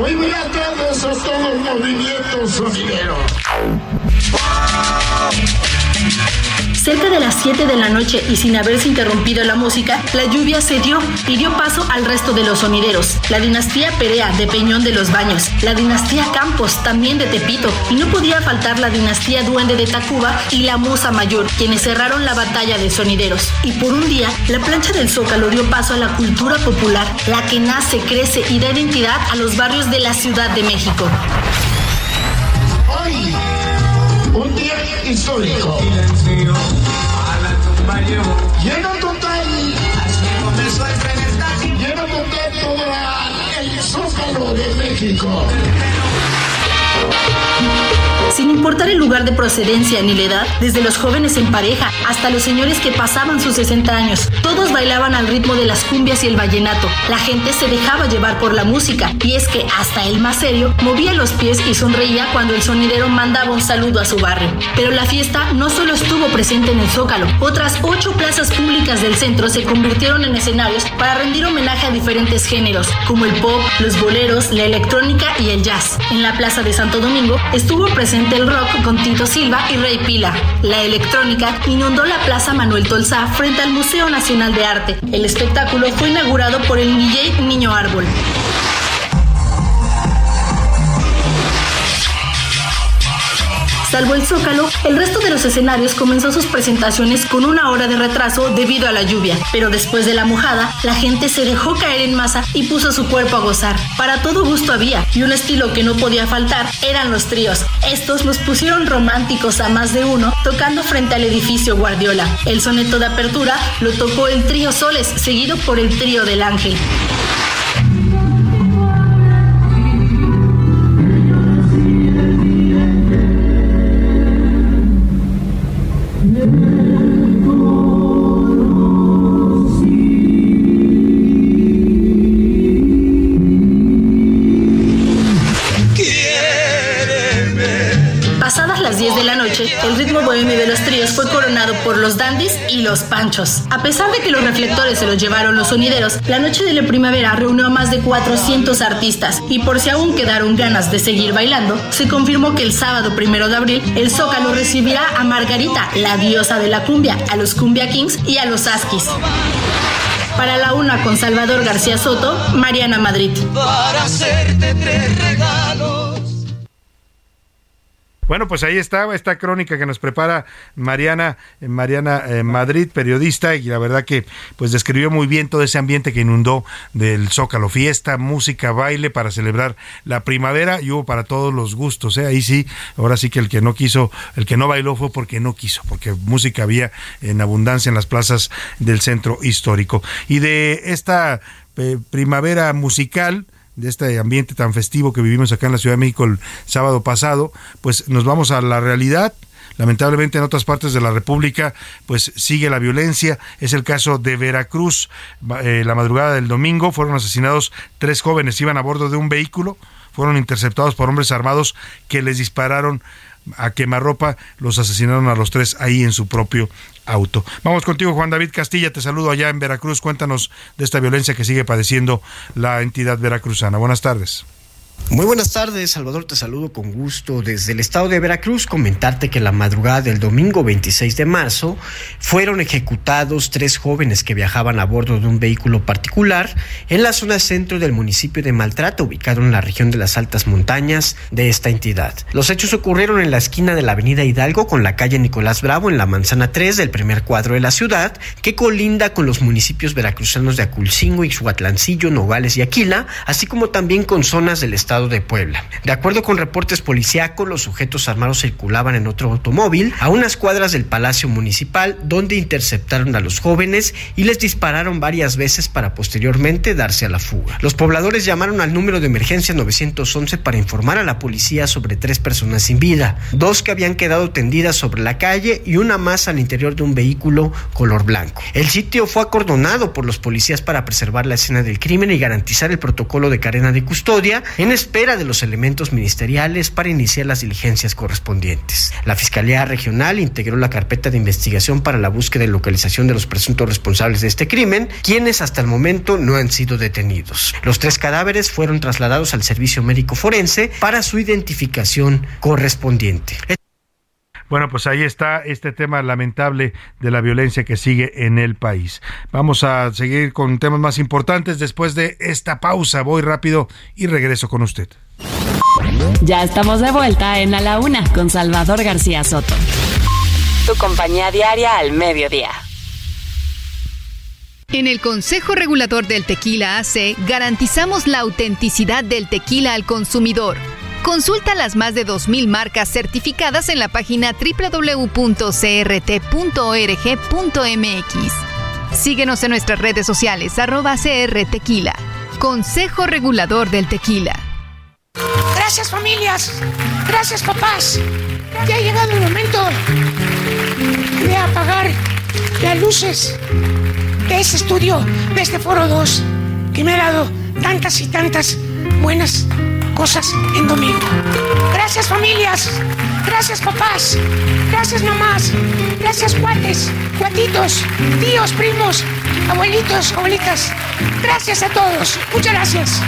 S27: Muy buenas tardes, hasta los movimientos sonideros.
S28: Cerca de las 7 de la noche y sin haberse interrumpido la música, la lluvia se dio y dio paso al resto de los sonideros. La dinastía Perea de Peñón de los Baños, la dinastía Campos también de Tepito y no podía faltar la dinastía Duende de Tacuba y la Musa Mayor, quienes cerraron la batalla de sonideros. Y por un día, la plancha del Zócalo dio paso a la cultura popular, la que nace, crece y da identidad a los barrios de la Ciudad de México.
S27: Hoy, un día histórico. Lleno total. Lleno total todo el zócalo de México.
S28: Sin importar el lugar de procedencia ni la edad, desde los jóvenes en pareja hasta los señores que pasaban sus 60 años, todos bailaban al ritmo de las cumbias y el vallenato. La gente se dejaba llevar por la música y es que hasta el más serio movía los pies y sonreía cuando el sonidero mandaba un saludo a su barrio. Pero la fiesta no solo estuvo presente en el Zócalo, otras ocho plazas públicas del centro se convirtieron en escenarios para rendir homenaje a diferentes géneros, como el pop, los boleros, la electrónica y el jazz. En la Plaza de Santo Domingo estuvo presente del rock con Tito Silva y Rey Pila. La electrónica inundó la Plaza Manuel Tolsá frente al Museo Nacional de Arte. El espectáculo fue inaugurado por el DJ Niño Árbol. Salvo el Zócalo, el resto de los escenarios comenzó sus presentaciones con una hora de retraso debido a la lluvia, pero después de la mojada, la gente se dejó caer en masa y puso su cuerpo a gozar. Para todo gusto había, y un estilo que no podía faltar eran los tríos. Estos los pusieron románticos a más de uno, tocando frente al edificio Guardiola. El soneto de apertura lo tocó el trío Soles, seguido por el trío del Ángel. Y los panchos. A pesar de que los reflectores se los llevaron los sonideros, la noche de la primavera reunió a más de 400 artistas y por si aún quedaron ganas de seguir bailando, se confirmó que el sábado primero de abril el Zócalo recibirá a Margarita, la diosa de la cumbia, a los Cumbia Kings y a los Askis. Para la una con Salvador García Soto, Mariana Madrid. Para hacerte
S3: bueno, pues ahí está esta crónica que nos prepara Mariana, Mariana eh, Madrid, periodista, y la verdad que pues describió muy bien todo ese ambiente que inundó del Zócalo. Fiesta, música, baile para celebrar la primavera y hubo para todos los gustos. ¿eh? Ahí sí, ahora sí que el que no quiso, el que no bailó fue porque no quiso, porque música había en abundancia en las plazas del centro histórico. Y de esta eh, primavera musical, de este ambiente tan festivo que vivimos acá en la Ciudad de México el sábado pasado, pues nos vamos a la realidad. Lamentablemente en otras partes de la República pues sigue la violencia. Es el caso de Veracruz. Eh, la madrugada del domingo fueron asesinados tres jóvenes, iban a bordo de un vehículo, fueron interceptados por hombres armados que les dispararon a quemarropa, los asesinaron a los tres ahí en su propio auto. Vamos contigo, Juan David Castilla, te saludo allá en Veracruz. Cuéntanos de esta violencia que sigue padeciendo la entidad veracruzana. Buenas tardes.
S29: Muy buenas tardes, Salvador, te saludo con gusto desde el estado de Veracruz. Comentarte que la madrugada del domingo 26 de marzo fueron ejecutados tres jóvenes que viajaban a bordo de un vehículo particular en la zona centro del municipio de Maltrata, ubicado en la región de las altas montañas de esta entidad. Los hechos ocurrieron en la esquina de la avenida Hidalgo con la calle Nicolás Bravo en la manzana 3 del primer cuadro de la ciudad, que colinda con los municipios veracruzanos de Aculcingo, Ixhuatlancillo, Nogales y Aquila, así como también con zonas del estado de Puebla. De acuerdo con reportes policíacos, los sujetos armados circulaban en otro automóvil a unas cuadras del Palacio Municipal, donde interceptaron a los jóvenes y les dispararon varias veces para posteriormente darse a la fuga. Los pobladores llamaron al número de emergencia 911 para informar a la policía sobre tres personas sin vida, dos que habían quedado tendidas sobre la calle y una más al interior de un vehículo color blanco. El sitio fue acordonado por los policías para preservar la escena del crimen y garantizar el protocolo de cadena de custodia en espera de los elementos ministeriales para iniciar las diligencias correspondientes. La Fiscalía Regional integró la carpeta de investigación para la búsqueda y localización de los presuntos responsables de este crimen, quienes hasta el momento no han sido detenidos. Los tres cadáveres fueron trasladados al servicio médico forense para su identificación correspondiente.
S3: Bueno, pues ahí está este tema lamentable de la violencia que sigue en el país. Vamos a seguir con temas más importantes después de esta pausa. Voy rápido y regreso con usted.
S4: Ya estamos de vuelta en A la Una con Salvador García Soto. Tu compañía diaria al mediodía.
S30: En el Consejo Regulador del Tequila AC garantizamos la autenticidad del tequila al consumidor Consulta las más de 2.000 marcas certificadas en la página www.crt.org.mx. Síguenos en nuestras redes sociales, arroba CR Tequila. Consejo Regulador del Tequila.
S23: Gracias familias, gracias papás. Ya ha llegado el momento de apagar las luces de este estudio, de este foro 2, que me ha dado tantas y tantas buenas cosas en domingo. Gracias familias, gracias papás, gracias mamás, gracias cuates, cuatitos, tíos, primos, abuelitos, abuelitas. Gracias a todos, muchas gracias.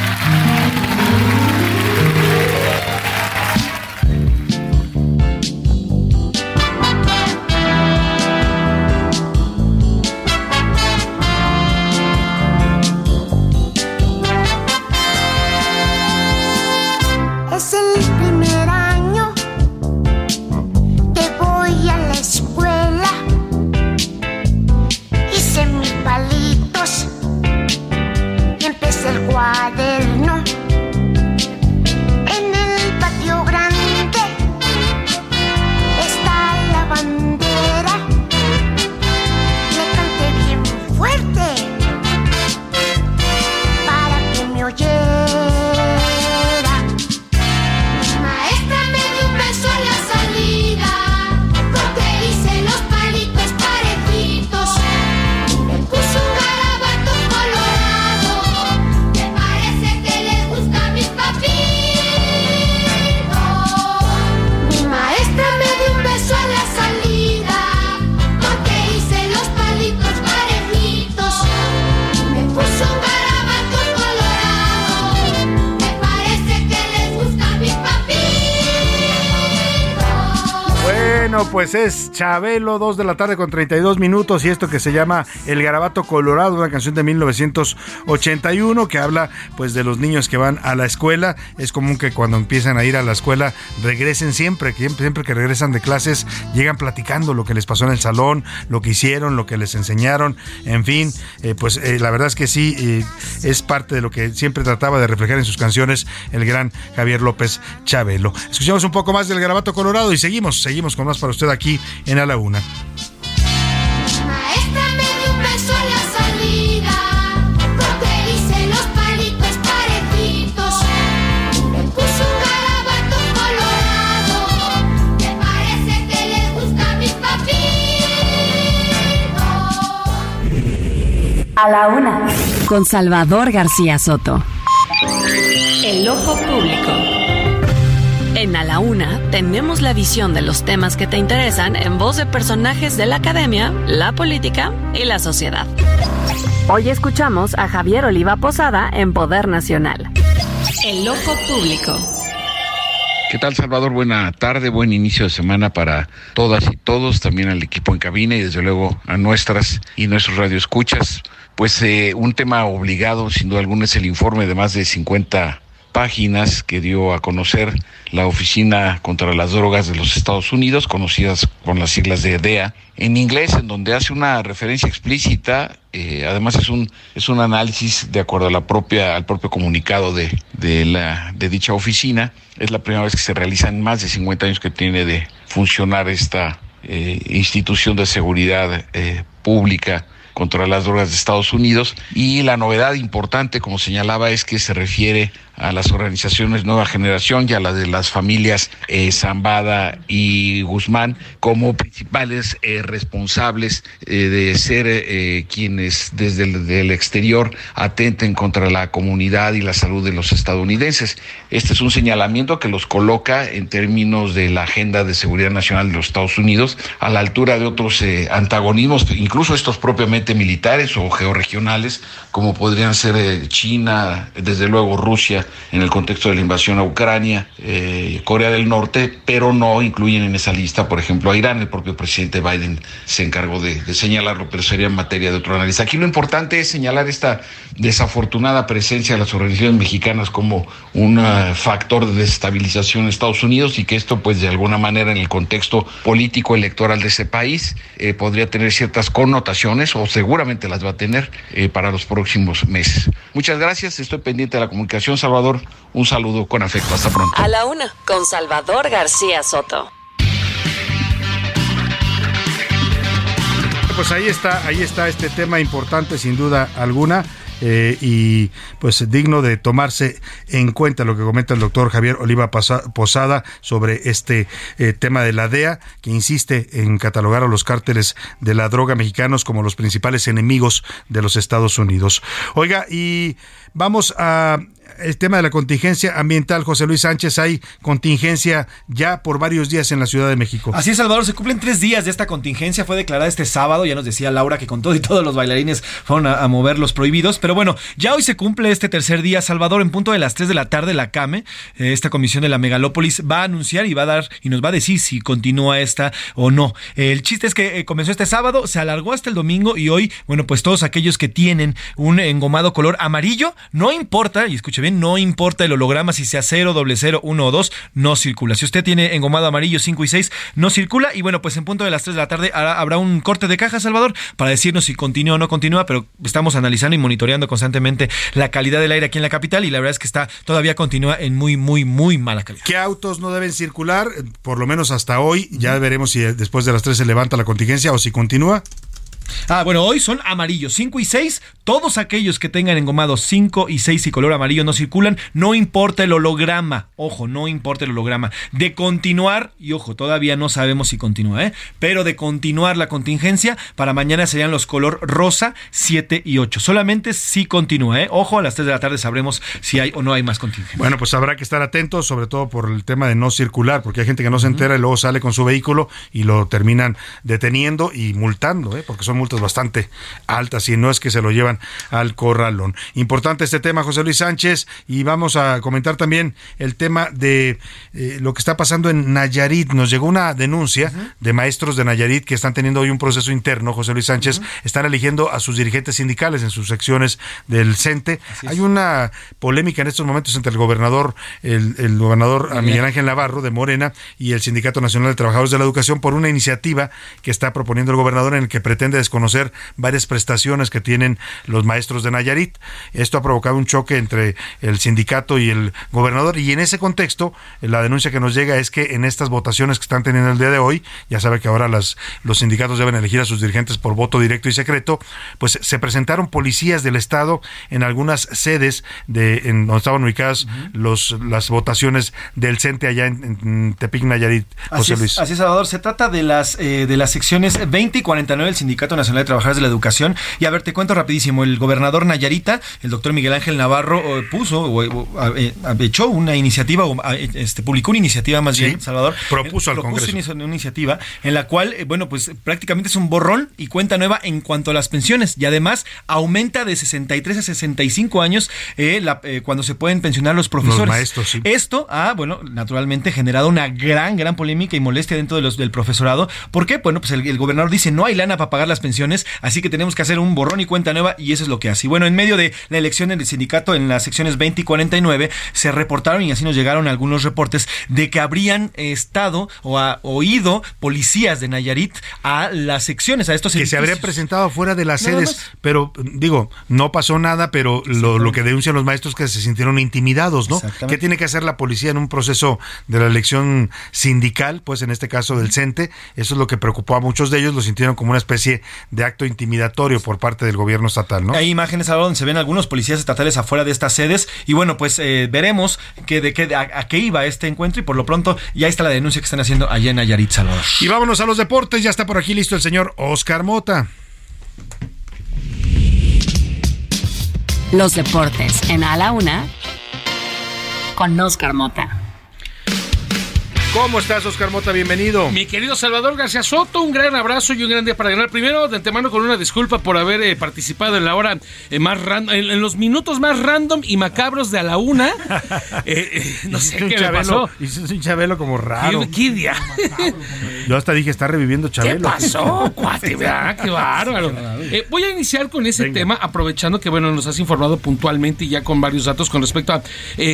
S3: Pues es Chabelo, 2 de la tarde con 32 minutos y esto que se llama El Garabato Colorado, una canción de 1981 que habla pues de los niños que van a la escuela. Es común que cuando empiezan a ir a la escuela regresen siempre, que siempre que regresan de clases llegan platicando lo que les pasó en el salón, lo que hicieron, lo que les enseñaron, en fin, eh, pues eh, la verdad es que sí, eh, es parte de lo que siempre trataba de reflejar en sus canciones el gran Javier López Chabelo. Escuchamos un poco más del Garabato Colorado y seguimos, seguimos con más para usted aquí en A la Una.
S9: Maestra me dio un beso a la salida, porque hice los palitos parejitos. Me puso un garabato colorado, me parece que les gusta a mis papitos.
S4: A la una. Con Salvador García Soto. El ojo público. En A la Una tenemos la visión de los temas que te interesan en voz de personajes de la academia, la política y la sociedad. Hoy escuchamos a Javier Oliva Posada en Poder Nacional. El ojo público.
S31: ¿Qué tal, Salvador? Buena tarde, buen inicio de semana para todas y todos, también al equipo en cabina y desde luego a nuestras y nuestros radioescuchas. Pues eh, un tema obligado, sin duda alguna, es el informe de más de 50 páginas que dio a conocer la Oficina contra las Drogas de los Estados Unidos, conocidas con las siglas de DEA, en inglés, en donde hace una referencia explícita, eh, además es un, es un análisis de acuerdo a la propia, al propio comunicado de, de, la, de dicha oficina. Es la primera vez que se realiza en más de 50 años que tiene de funcionar esta eh, institución de seguridad eh, pública contra las drogas de Estados Unidos y la novedad importante, como señalaba, es que se refiere a las organizaciones Nueva Generación y a las de las familias eh, Zambada y Guzmán como principales eh, responsables eh, de ser quienes desde el exterior atenten contra la comunidad y la salud de los estadounidenses. Este es un señalamiento que los coloca en términos de la agenda de seguridad nacional de los Estados Unidos a la altura de otros antagonismos, incluso estos propiamente militares o georregionales, como podrían ser eh, China, desde luego Rusia, en el contexto de la invasión a Ucrania, eh, Corea del Norte, pero no incluyen en esa lista, por ejemplo, a Irán. El propio presidente Biden se encargó de, señalarlo, pero sería en materia de otro análisis. Aquí lo importante es señalar esta desafortunada presencia de las organizaciones mexicanas como un uh, factor de desestabilización en Estados Unidos y que esto, pues, de alguna manera, en el contexto político electoral de ese país, eh, podría tener ciertas connotaciones, o seguramente las va a tener eh, para los próximos meses. Muchas gracias, estoy pendiente de la comunicación, Salvador. Un saludo con afecto. Hasta pronto.
S4: A la una. Con Salvador García Soto.
S3: Pues ahí está, ahí está este tema importante sin duda alguna. Eh, y pues digno de tomarse en cuenta lo que comenta el doctor Javier Oliva Posada sobre este eh, tema de la DEA, que insiste en catalogar a los cárteles de la droga mexicanos como los principales enemigos de los Estados Unidos. Oiga, y vamos a el tema de la contingencia ambiental, José Luis Sánchez, hay contingencia ya por varios días en la Ciudad de México.
S24: Así es, Salvador, se cumplen tres días de esta contingencia, fue declarada este sábado, ya nos decía Laura que con todo y todos los bailarines fueron a, mover los prohibidos, pero bueno, ya hoy se cumple este tercer día, Salvador, en punto de las 3 de la tarde, la CAME, eh, esta comisión de la megalópolis, va a anunciar y va a dar, y nos va a decir si continúa esta o no. El chiste es que eh, comenzó este sábado, se alargó hasta el domingo y hoy, bueno, pues todos aquellos que tienen un engomado color amarillo, no importa, y escuche no importa el holograma si sea 0, doble 0, 1 o 2, no circula. Si usted tiene engomado amarillo 5 y 6, no circula. Y bueno, pues en punto de las 3 de la tarde habrá un corte de caja, Salvador, para decirnos si continúa o no continúa, pero estamos analizando y monitoreando constantemente la calidad del aire aquí en la capital y la verdad es que está todavía continúa en muy, muy, muy mala calidad.
S3: ¿Qué autos no deben circular? Por lo menos hasta hoy. Ya veremos si después de las 3 se levanta la contingencia o si continúa.
S24: Ah, bueno, hoy son amarillos 5 y 6. Todos aquellos que tengan engomados 5 y 6 y color amarillo no circulan. No importa el holograma. Ojo, no importa el holograma. De continuar, y ojo, todavía no sabemos si continúa, ¿eh? Pero de continuar la contingencia, para mañana serían los color rosa 7 y 8. Solamente si continúa, ¿eh? Ojo, a las 3 de la tarde sabremos si hay o no hay más contingencia.
S3: Bueno, pues habrá que estar atentos, sobre todo por el tema de no circular, porque hay gente que no se entera y luego sale con su vehículo y lo terminan deteniendo y multando, ¿eh? porque son son multas bastante altas y no es que se lo llevan al corralón. Importante este tema, José Luis Sánchez, y vamos a comentar también el tema de eh, lo que está pasando en Nayarit. Nos llegó una denuncia de maestros de Nayarit que están teniendo hoy un proceso interno, José Luis Sánchez, están eligiendo a sus dirigentes sindicales en sus secciones del CENTE. Hay una polémica en estos momentos entre el gobernador, el, gobernador Miguel Ángel Navarro de Morena y el Sindicato Nacional de Trabajadores de la Educación por una iniciativa que está proponiendo el gobernador en el que pretende desconocer varias prestaciones que tienen los maestros de Nayarit. Esto ha provocado un choque entre el sindicato y el gobernador y en ese contexto la denuncia que nos llega es que en estas votaciones que están teniendo el día de hoy, ya sabe que ahora las, los sindicatos deben elegir a sus dirigentes por voto directo y secreto, pues se presentaron policías del Estado en algunas sedes de en donde estaban ubicadas los, las votaciones del CENTE allá en, Tepic, Nayarit, José Luis.
S24: así es, Salvador. Se trata de las, eh, de las secciones 20 y 49 del Sindicato Nacional de Trabajadores de la Educación. Y a ver, te cuento rapidísimo. El gobernador Nayarita, el doctor Miguel Ángel Navarro, eh, puso o, eh, echó una iniciativa, o este, publicó una iniciativa más bien, Salvador.
S3: Propuso al
S24: propuso Una, iniciativa en la cual, bueno, pues prácticamente es un borrón y cuenta nueva en cuanto a las pensiones. Y además aumenta de 63 a 65 años cuando se pueden pensionar los profesores. Los
S3: maestros, sí.
S24: Esto ha, bueno, naturalmente generado una gran, gran polémica y molestia dentro de los, del profesorado. ¿Por qué? Bueno, pues el, gobernador dice no hay lana para pagar las pensiones, así que tenemos que hacer un borrón y cuenta nueva y eso es lo que hace. Y bueno, en medio de la elección del sindicato, en las secciones 20 y 49, se reportaron y así nos llegaron algunos reportes de que habrían estado o ha oído policías de Nayarit a las secciones, a estos
S3: Que se habrían presentado fuera de las sedes, pero digo, no pasó nada, pero lo, lo, que denuncian los maestros que se sintieron intimidados, ¿no? ¿Qué tiene que hacer la policía en un proceso de la elección sindical? Pues en este caso del CENTE, eso es lo que preocupó a muchos de ellos, lo sintieron como una especie de acto intimidatorio por parte del gobierno estatal, ¿no?
S24: Hay imágenes ahora donde se ven algunos policías estatales afuera de estas sedes y bueno, pues eh, veremos que de qué a, qué iba este encuentro y por lo pronto ya está la denuncia que están haciendo allá en Nayarit, Salvador.
S3: Y vámonos a los deportes, ya está por aquí listo el señor Oscar Mota.
S4: Los deportes en A la Una con Oscar Mota.
S3: ¿Cómo estás, Oscar Mota? Bienvenido.
S32: Mi querido Salvador García Soto, un gran abrazo y un gran día para ganar. Primero, de antemano, con una disculpa por haber eh, participado en la hora eh, más random, en, los minutos más random y macabros de a la una. Eh, no sé qué me pasó.
S3: Hiciste un Chabelo como raro.
S32: ¿Qué, día?
S3: Yo hasta dije, está reviviendo Chabelo.
S32: ¿Qué pasó, cuate? Qué bárbaro. voy a iniciar con ese tema, aprovechando que, bueno, nos has informado puntualmente y ya con varios datos con respecto a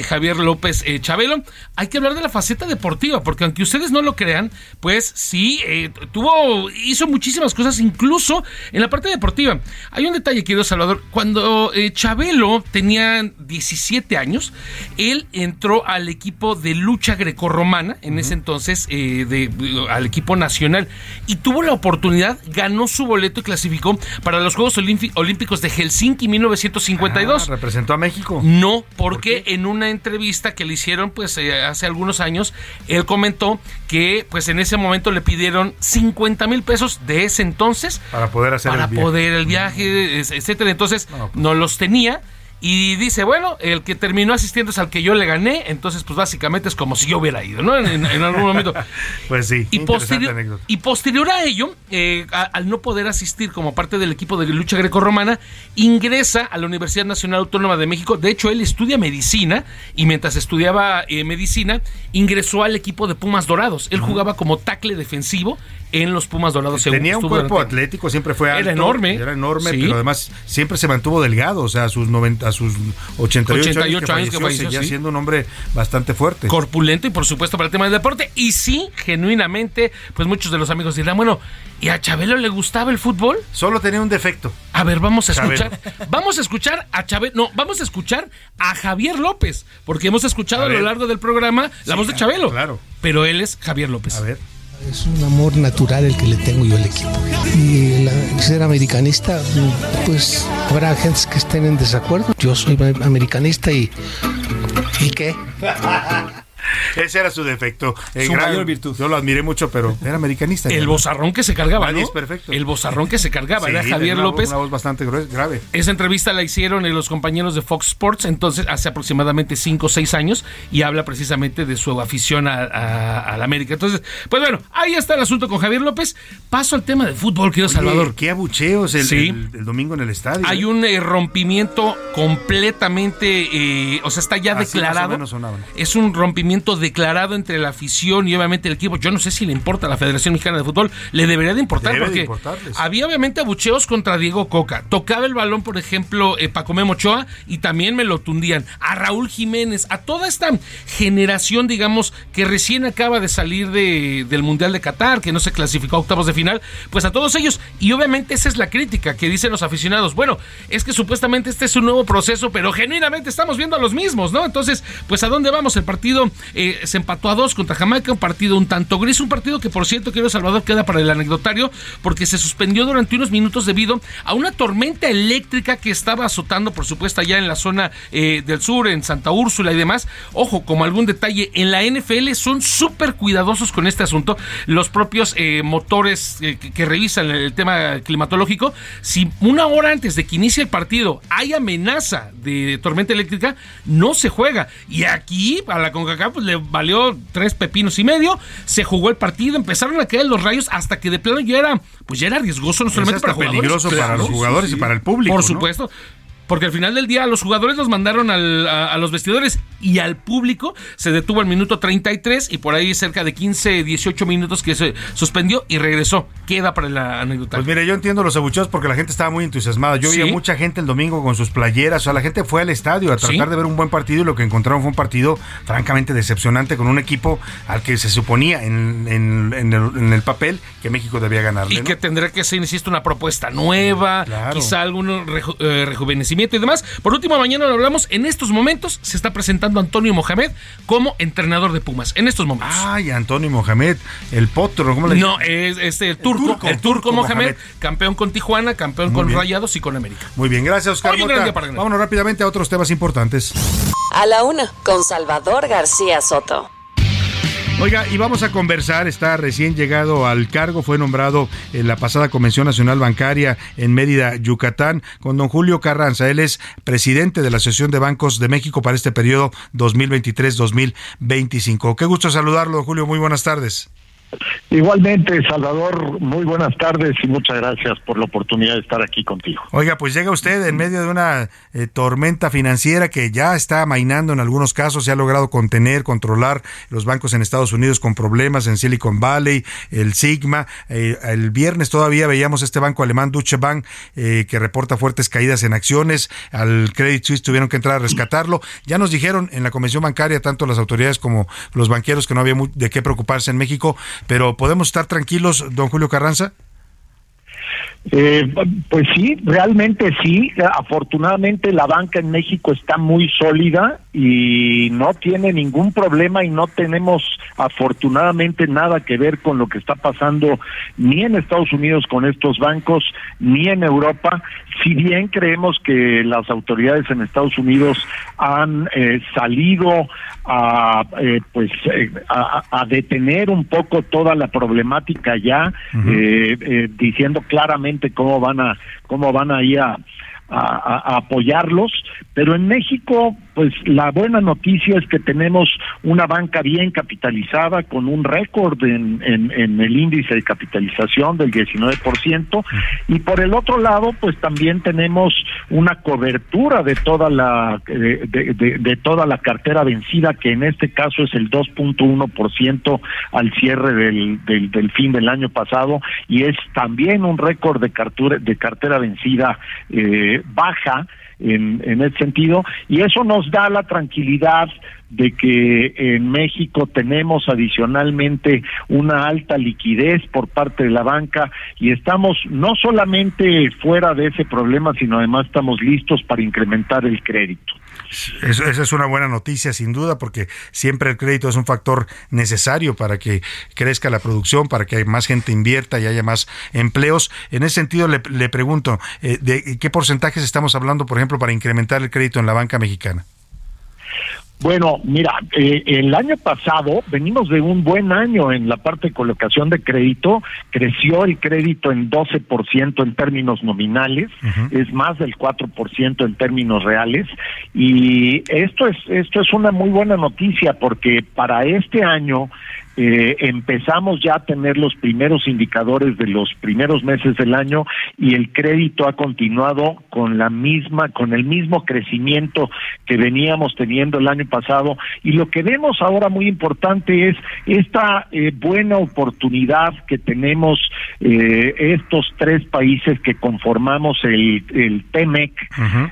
S32: Javier López Chabelo. Hay que hablar de la faceta deportiva porque aunque ustedes no lo crean, pues sí, eh, tuvo, hizo muchísimas cosas, incluso en la parte deportiva. Hay un detalle, querido Salvador, cuando eh, Chabelo tenía 17 años, él entró al equipo de lucha grecorromana, en ese entonces, eh, de, al equipo nacional, y tuvo la oportunidad, ganó su boleto y clasificó para los Juegos Olímpicos de Helsinki 1952.
S3: Ah, ¿Representó a México?
S32: No, porque en una entrevista que le hicieron, pues hace algunos años, él comentó que pues en ese momento le pidieron 50 mil pesos de ese entonces
S3: para poder hacer
S32: para el viaje. poder el viaje, etcétera. Entonces no pues. los tenía y dice, bueno, el que terminó asistiendo es al que yo le gané, entonces pues básicamente es como si yo hubiera ido, ¿no? En, algún momento.
S3: pues sí.
S32: Y, posterior, y posterior a ello, eh, al no poder asistir como parte del equipo de lucha grecorromana, ingresa a la Universidad Nacional Autónoma de México. De hecho, él estudia medicina y mientras estudiaba eh, medicina, ingresó al equipo de Pumas Dorados. Él jugaba como tackle defensivo en los Pumas Dorados.
S3: Tenía un cuerpo atlético, siempre fue alto.
S32: Era enorme.
S3: Era enorme, pero además siempre se mantuvo delgado, o sea, a sus 90, a sus 88, años, que falleció, seguía siendo un hombre bastante fuerte.
S32: Corpulento y por supuesto para el tema del deporte. Y sí, genuinamente, pues muchos de los amigos dirán, bueno, ¿y a Chabelo le gustaba el fútbol?
S3: Solo tenía un defecto.
S32: A ver, vamos a escuchar. Vamos a escuchar a Chabelo, no, vamos a escuchar a Javier López, porque hemos escuchado a, lo largo del programa la voz de Chabelo.
S3: Claro.
S32: Pero él es Javier López.
S3: A ver.
S33: Es un amor natural el que le tengo yo al equipo. Y ser americanista, pues habrá gente que estén en desacuerdo. Yo soy americanista y. ¿Y qué?
S3: Ese era su defecto.
S24: su mayor virtud.
S3: Yo lo admiré mucho, pero era americanista.
S32: El bozarrón que se cargaba, ¿no?
S3: Es perfecto.
S32: El bozarrón que se cargaba, era Javier López.
S3: Una voz bastante grave.
S32: Esa entrevista la hicieron los compañeros de Fox Sports, entonces hace aproximadamente 5 o 6 años, y habla precisamente de su afición a, la América. Entonces, pues bueno, ahí está el asunto con Javier López. Paso al tema de fútbol, querido Salvador.
S3: Qué abucheos el, el, domingo en el estadio.
S32: Hay ¿eh? un eh, rompimiento completamente, eh, o sea, está ya declarado. Es un rompimiento declarado entre la afición y obviamente el equipo. Yo no sé si le importa a la Federación Mexicana de Fútbol, le debería de importar porque había obviamente abucheos contra Diego Coca. Tocaba el balón, por ejemplo, Paco Memo Ochoa y también me lo tundían. A Raúl Jiménez, a toda esta generación, digamos, que recién acaba de salir de, del Mundial de Qatar, que no se clasificó a octavos de final, pues a todos ellos. Y obviamente esa es la crítica que dicen los aficionados. Bueno, es que supuestamente este es un nuevo proceso, pero genuinamente estamos viendo a los mismos, ¿no? Entonces, pues a dónde vamos? El partido eh, se empató a dos contra Jamaica, un partido un tanto gris, un partido que por cierto, quiero Salvador, queda para el anecdotario, porque se suspendió durante unos minutos debido a una tormenta eléctrica que estaba azotando, por supuesto, allá en la zona eh, del sur, en Santa Úrsula y demás. Ojo, como algún detalle, en la NFL son súper cuidadosos con este asunto. Los propios eh, motores que, revisan el tema climatológico, si una hora antes de que inicie el partido hay amenaza de tormenta eléctrica, no se juega. Y aquí a la CONCACAF pues, le valió tres pepinos y medio, se jugó el partido, empezaron a caer los rayos hasta que de plano ya era, pues ya era riesgoso no solamente para
S3: peligroso para los jugadores y para el público.
S32: Por supuesto. Porque al final del día los jugadores los mandaron a, los vestidores y al público se detuvo al minuto 33 y por ahí cerca de 15, 18 minutos que se suspendió y regresó. Queda para la anécdota.
S3: Pues mire, yo entiendo los abucheos porque la gente estaba muy entusiasmada. Yo vi a mucha gente el domingo con sus playeras. O sea, la gente fue al estadio a tratar de ver un buen partido y lo que encontraron fue un partido francamente decepcionante con un equipo al que se suponía en, el, papel que México debía ganar.
S32: Y que tendría que ser, insisto, una propuesta nueva, quizá algún eh, rejuvenecimiento y demás. Por último, mañana lo hablamos. En estos momentos se está presentando Antonio Mohamed como entrenador de Pumas. En estos momentos.
S3: Ay, Antonio Mohamed, el potro, ¿cómo le
S32: No, es este, el turco. El turco, Mohamed, campeón con Tijuana, campeón con Rayados y con América.
S3: Muy bien, gracias, Oscar. Vámonos rápidamente a otros temas importantes.
S4: A la una, con Salvador García Soto.
S3: Oiga, y vamos a conversar, está recién llegado al cargo, fue nombrado en la pasada Convención Nacional Bancaria en Mérida, Yucatán, con don Julio Carranza. Él es presidente de la Asociación de Bancos de México para este periodo 2023-2025. Qué gusto saludarlo, Julio, muy buenas tardes.
S34: Igualmente, Salvador, muy buenas tardes y muchas gracias por la oportunidad de estar aquí contigo.
S3: Oiga, pues llega usted en medio de una eh, tormenta financiera que ya está amainando en algunos casos, se ha logrado contener, controlar los bancos en Estados Unidos con problemas en Silicon Valley, el Sigma. Eh, el viernes todavía veíamos este banco alemán Deutsche Bank eh, que reporta fuertes caídas en acciones. Al Credit Suisse tuvieron que entrar a rescatarlo. Ya nos dijeron en la Convención Bancaria, tanto las autoridades como los banqueros, que no había de qué preocuparse en México pero ¿podemos estar tranquilos, don Julio Carranza?
S34: Eh, pues sí, realmente sí. Afortunadamente la banca en México está muy sólida y no tiene ningún problema y no tenemos afortunadamente nada que ver con lo que está pasando ni en Estados Unidos con estos bancos ni en Europa. Si bien creemos que las autoridades en Estados Unidos han eh, salido a eh, pues eh, a, detener un poco toda la problemática ya diciendo claramente cómo van a cómo van a ir a a, apoyarlos, pero en México, pues la buena noticia es que tenemos una banca bien capitalizada, con un récord en, el índice de capitalización del 19%, y por el otro lado, pues también tenemos una cobertura de toda la de, de, toda la cartera vencida, que en este caso es el 2.1% al cierre del, del, del fin del año pasado, y es también un récord de cartera, de cartera vencida eh, baja en, en ese sentido y eso nos da la tranquilidad de que en México tenemos adicionalmente una alta liquidez por parte de la banca y estamos no solamente fuera de ese problema, sino además estamos listos para incrementar el crédito.
S3: Esa es una buena noticia, sin duda, porque siempre el crédito es un factor necesario para que crezca la producción, para que más gente invierta y haya más empleos. En ese sentido, le, le pregunto, eh, ¿de qué porcentajes estamos hablando, por ejemplo, para incrementar el crédito en la banca mexicana?
S34: Bueno, mira, eh, el año pasado venimos de un buen año en la parte de colocación de crédito, creció el crédito en 12% en términos nominales, es más del 4% en términos reales. Y esto es esto es una muy buena noticia porque para este año eh, empezamos ya a tener los primeros indicadores de los primeros meses del año y el crédito ha continuado con la misma, con el mismo crecimiento que veníamos teniendo el año pasado. Y lo que vemos ahora muy importante es esta eh, buena oportunidad que tenemos eh, estos tres países que conformamos el, el TEMEC,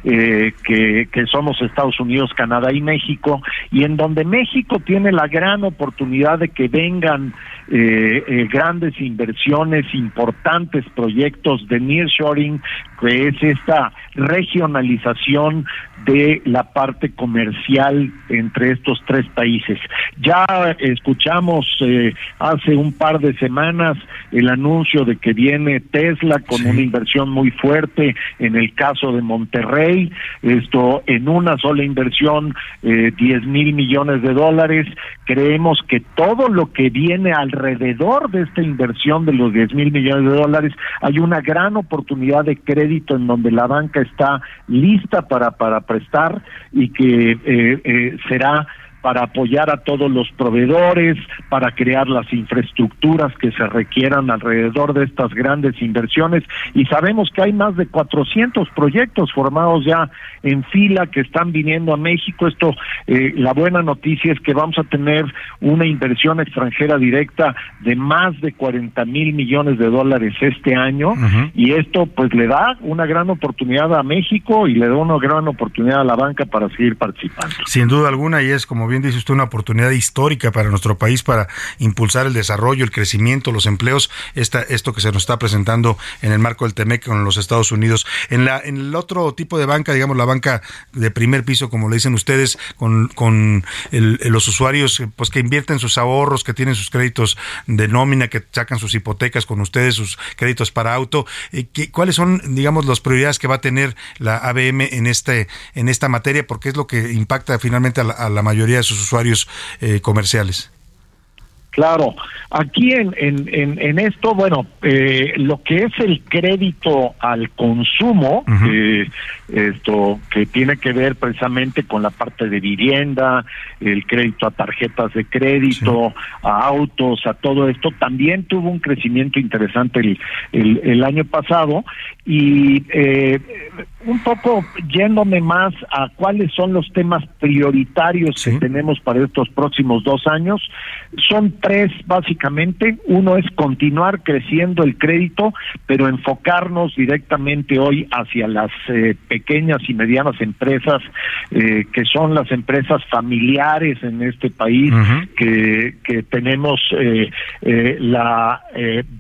S34: que, que somos Estados Unidos, Canadá y México, y en donde México tiene la gran oportunidad de que vengan eh, eh, grandes inversiones, importantes proyectos de nearshoring, que es esta regionalización de la parte comercial entre estos tres países. Ya escuchamos eh, hace un par de semanas el anuncio de que viene Tesla con una inversión muy fuerte en el caso de Monterrey, esto en una sola inversión, eh, 10 mil millones de dólares. Creemos que todo lo que viene alrededor de esta inversión de los 10 mil millones de dólares, hay una gran oportunidad de crédito en donde la banca está lista para, para prestar y que eh, eh, será para apoyar a todos los proveedores, para crear las infraestructuras que se requieran alrededor de estas grandes inversiones. Y sabemos que hay más de 400 proyectos formados ya en fila que están viniendo a México. Esto, eh, la buena noticia es que vamos a tener una inversión extranjera directa de más de 40 mil millones de dólares este año. Y esto, pues, le da una gran oportunidad a México y le da una gran oportunidad a la banca para seguir participando.
S3: Sin duda alguna, y es como bien dice usted, una oportunidad histórica para nuestro país para impulsar el desarrollo, el crecimiento, los empleos, esta, esto que se nos está presentando en el marco del TEMEC con los Estados Unidos. En, la, en el otro tipo de banca, digamos la banca de primer piso, como le dicen ustedes, con, con los usuarios pues que invierten sus ahorros, que tienen sus créditos de nómina, que sacan sus hipotecas con ustedes, sus créditos para auto, eh, ¿cuáles son, digamos, las prioridades que va a tener la ABM en, este, en esta materia? Porque es lo que impacta finalmente a la, a la mayoría de sus usuarios eh, comerciales.
S34: Claro, aquí en, en, en, esto, bueno, eh, lo que es el crédito al consumo, eh, esto que tiene que ver precisamente con la parte de vivienda, el crédito a tarjetas de crédito, a autos, a todo esto, también tuvo un crecimiento interesante el, el, el año pasado y eh, un poco yéndome más a cuáles son los temas prioritarios que tenemos para estos próximos dos años, son tres básicamente. Uno es continuar creciendo el crédito, pero enfocarnos directamente hoy hacia las eh, pequeñas y medianas empresas, eh, que son las empresas familiares en este país, que, que tenemos eh, la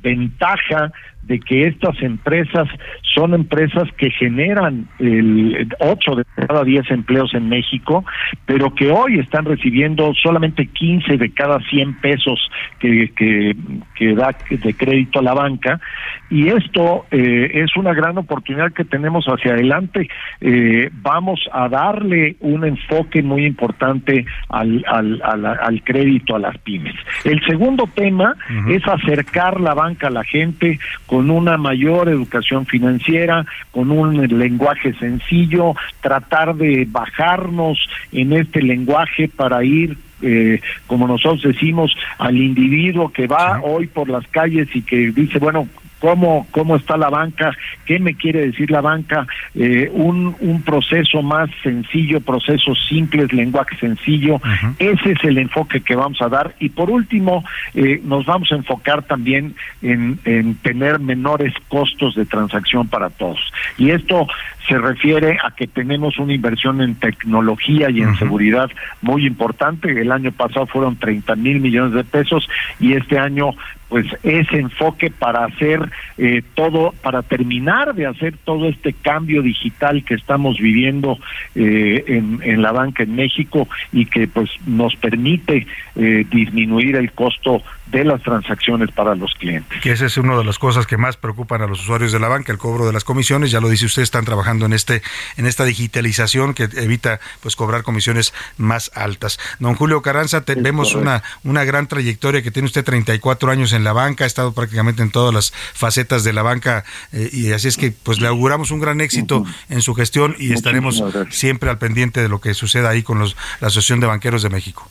S34: ventaja de que estas empresas son empresas que generan el 8 de cada 10 empleos en México, pero que hoy están recibiendo solamente 15 de cada 100 pesos que, que, que da de crédito a la banca. Y esto eh, es una gran oportunidad que tenemos hacia adelante. Eh, vamos a darle un enfoque muy importante al, al, al, crédito a las pymes. El segundo tema es acercar la banca a la gente con una mayor educación financiera, con un lenguaje sencillo, tratar de bajarnos en este lenguaje para ir eh, como nosotros decimos, al individuo que va hoy por las calles y que dice, bueno, cómo, cómo está la banca, qué me quiere decir la banca, eh, un, un proceso más sencillo, procesos simples, lenguaje sencillo. Ese es el enfoque que vamos a dar. Y por último, eh, nos vamos a enfocar también en, en tener menores costos de transacción para todos. Y esto se refiere a que tenemos una inversión en tecnología y en seguridad muy importante. El año pasado fueron 30 mil millones de pesos y este año pues ese enfoque para hacer eh, todo, para terminar de hacer todo este cambio digital que estamos viviendo eh, en, la banca en México y que pues nos permite eh, disminuir el costo de las transacciones para los clientes.
S3: Que esa es una de las cosas que más preocupan a los usuarios de la banca, el cobro de las comisiones. Ya lo dice usted, están trabajando en este en esta digitalización que evita pues cobrar comisiones más altas. Don Julio Carranza, vemos una una gran trayectoria que tiene usted 34 años en la banca, ha estado prácticamente en todas las facetas de la banca eh, y así es que pues le auguramos un gran éxito en su gestión y estaremos siempre al pendiente de lo que suceda ahí con los, la Asociación de Banqueros de México.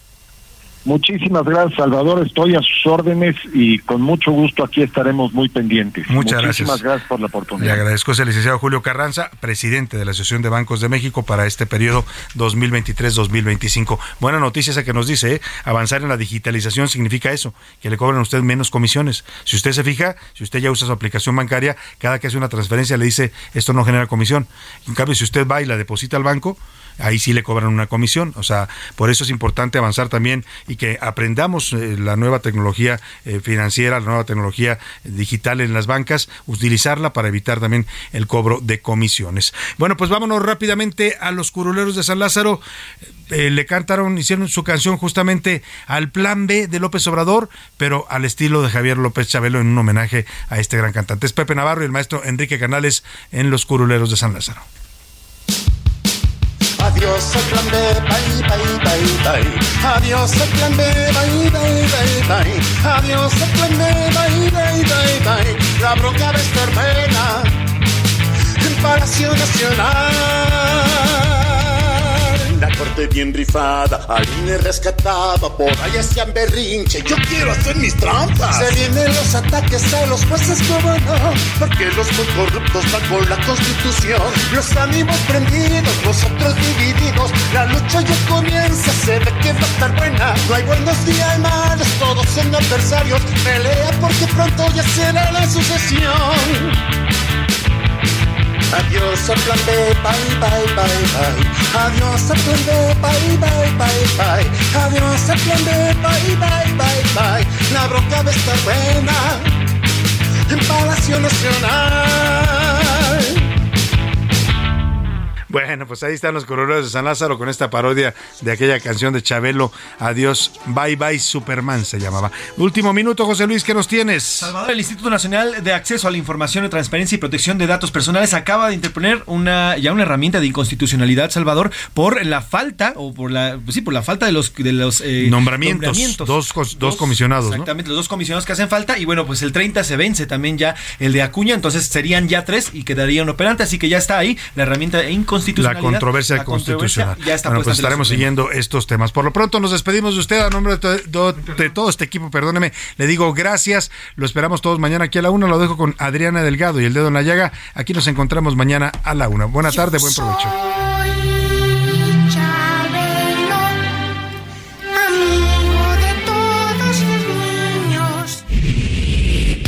S34: Muchísimas gracias, Salvador. Estoy a sus órdenes y con mucho gusto aquí estaremos muy pendientes.
S3: Muchas
S34: Muchísimas gracias. por la oportunidad.
S3: Le agradezco al licenciado Julio Carranza, presidente de la Asociación de Bancos de México para este periodo 2023-2025. Buena noticia esa que nos dice, ¿eh? avanzar en la digitalización significa eso, que le cobran a usted menos comisiones. Si usted se fija, si usted ya usa su aplicación bancaria, cada que hace una transferencia le dice, esto no genera comisión. En cambio, si usted va y la deposita al banco, ahí sí le cobran una comisión. O sea, por eso es importante avanzar también y que aprendamos eh, la nueva tecnología eh, financiera, la nueva tecnología digital en las bancas, utilizarla para evitar también el cobro de comisiones. Bueno, pues vámonos rápidamente a los curuleros de San Lázaro. Eh, le cantaron, hicieron su canción justamente al plan B de López Obrador, pero al estilo de Javier López Chabelo en un homenaje a este gran cantante. Es Pepe Navarro y el maestro Enrique Canales en los curuleros de San Lázaro.
S35: Adiós el plan B, bye, bye, bye, bye. Adiós el plan B, bye, bye, bye, bye. Adiós el plan B, bye, bye, bye, bye. La bronca va a estar buena en Palacio Nacional la corte bien rifada, al INE rescataba, por ahí hacían berrinche, yo quiero hacer mis trampas. Se vienen los ataques a los jueces, no, porque los muy corruptos van con la constitución, los ánimos prendidos, nosotros divididos, la lucha ya comienza, se ve que va a estar buena, no hay buenos días hay malos, todos son adversarios, pelea porque pronto ya será la sucesión. Adiós al plan B, bye, bye, bye, bye. Adiós al plan B, bye, bye, bye, bye. Adiós al plan B, bye, bye, bye, bye. La bronca a estar buena en Palacio Nacional.
S3: Bueno, pues ahí están los coroneros de San Lázaro con esta parodia de aquella canción de Chabelo, Adiós, Bye Bye Superman se llamaba. Último minuto, José Luis, ¿qué nos tienes?
S24: Salvador, el Instituto Nacional de Acceso a la Información, Transparencia y Protección de Datos Personales acaba de interponer una ya una herramienta de inconstitucionalidad, Salvador, por la falta o por la pues sí, por la falta de los de los
S3: eh, nombramientos, Dos, dos, comisionados,
S24: Exactamente, los dos comisionados que hacen falta y bueno, pues el 30 se vence también ya el de Acuña, entonces serían ya tres y quedarían operantes, así que ya está ahí la herramienta inconstitucional
S3: la controversia constitucional. ya está bueno, pues estaremos siguiendo estos temas. Por lo pronto nos despedimos de usted a nombre de, todo este equipo, perdóneme, le digo gracias, lo esperamos todos mañana aquí a la una, lo dejo con Adriana Delgado y el dedo en la llaga, aquí nos encontramos mañana a la una. Buena tarde, buen provecho.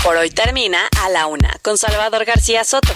S4: Por hoy termina a la una con Salvador García Soto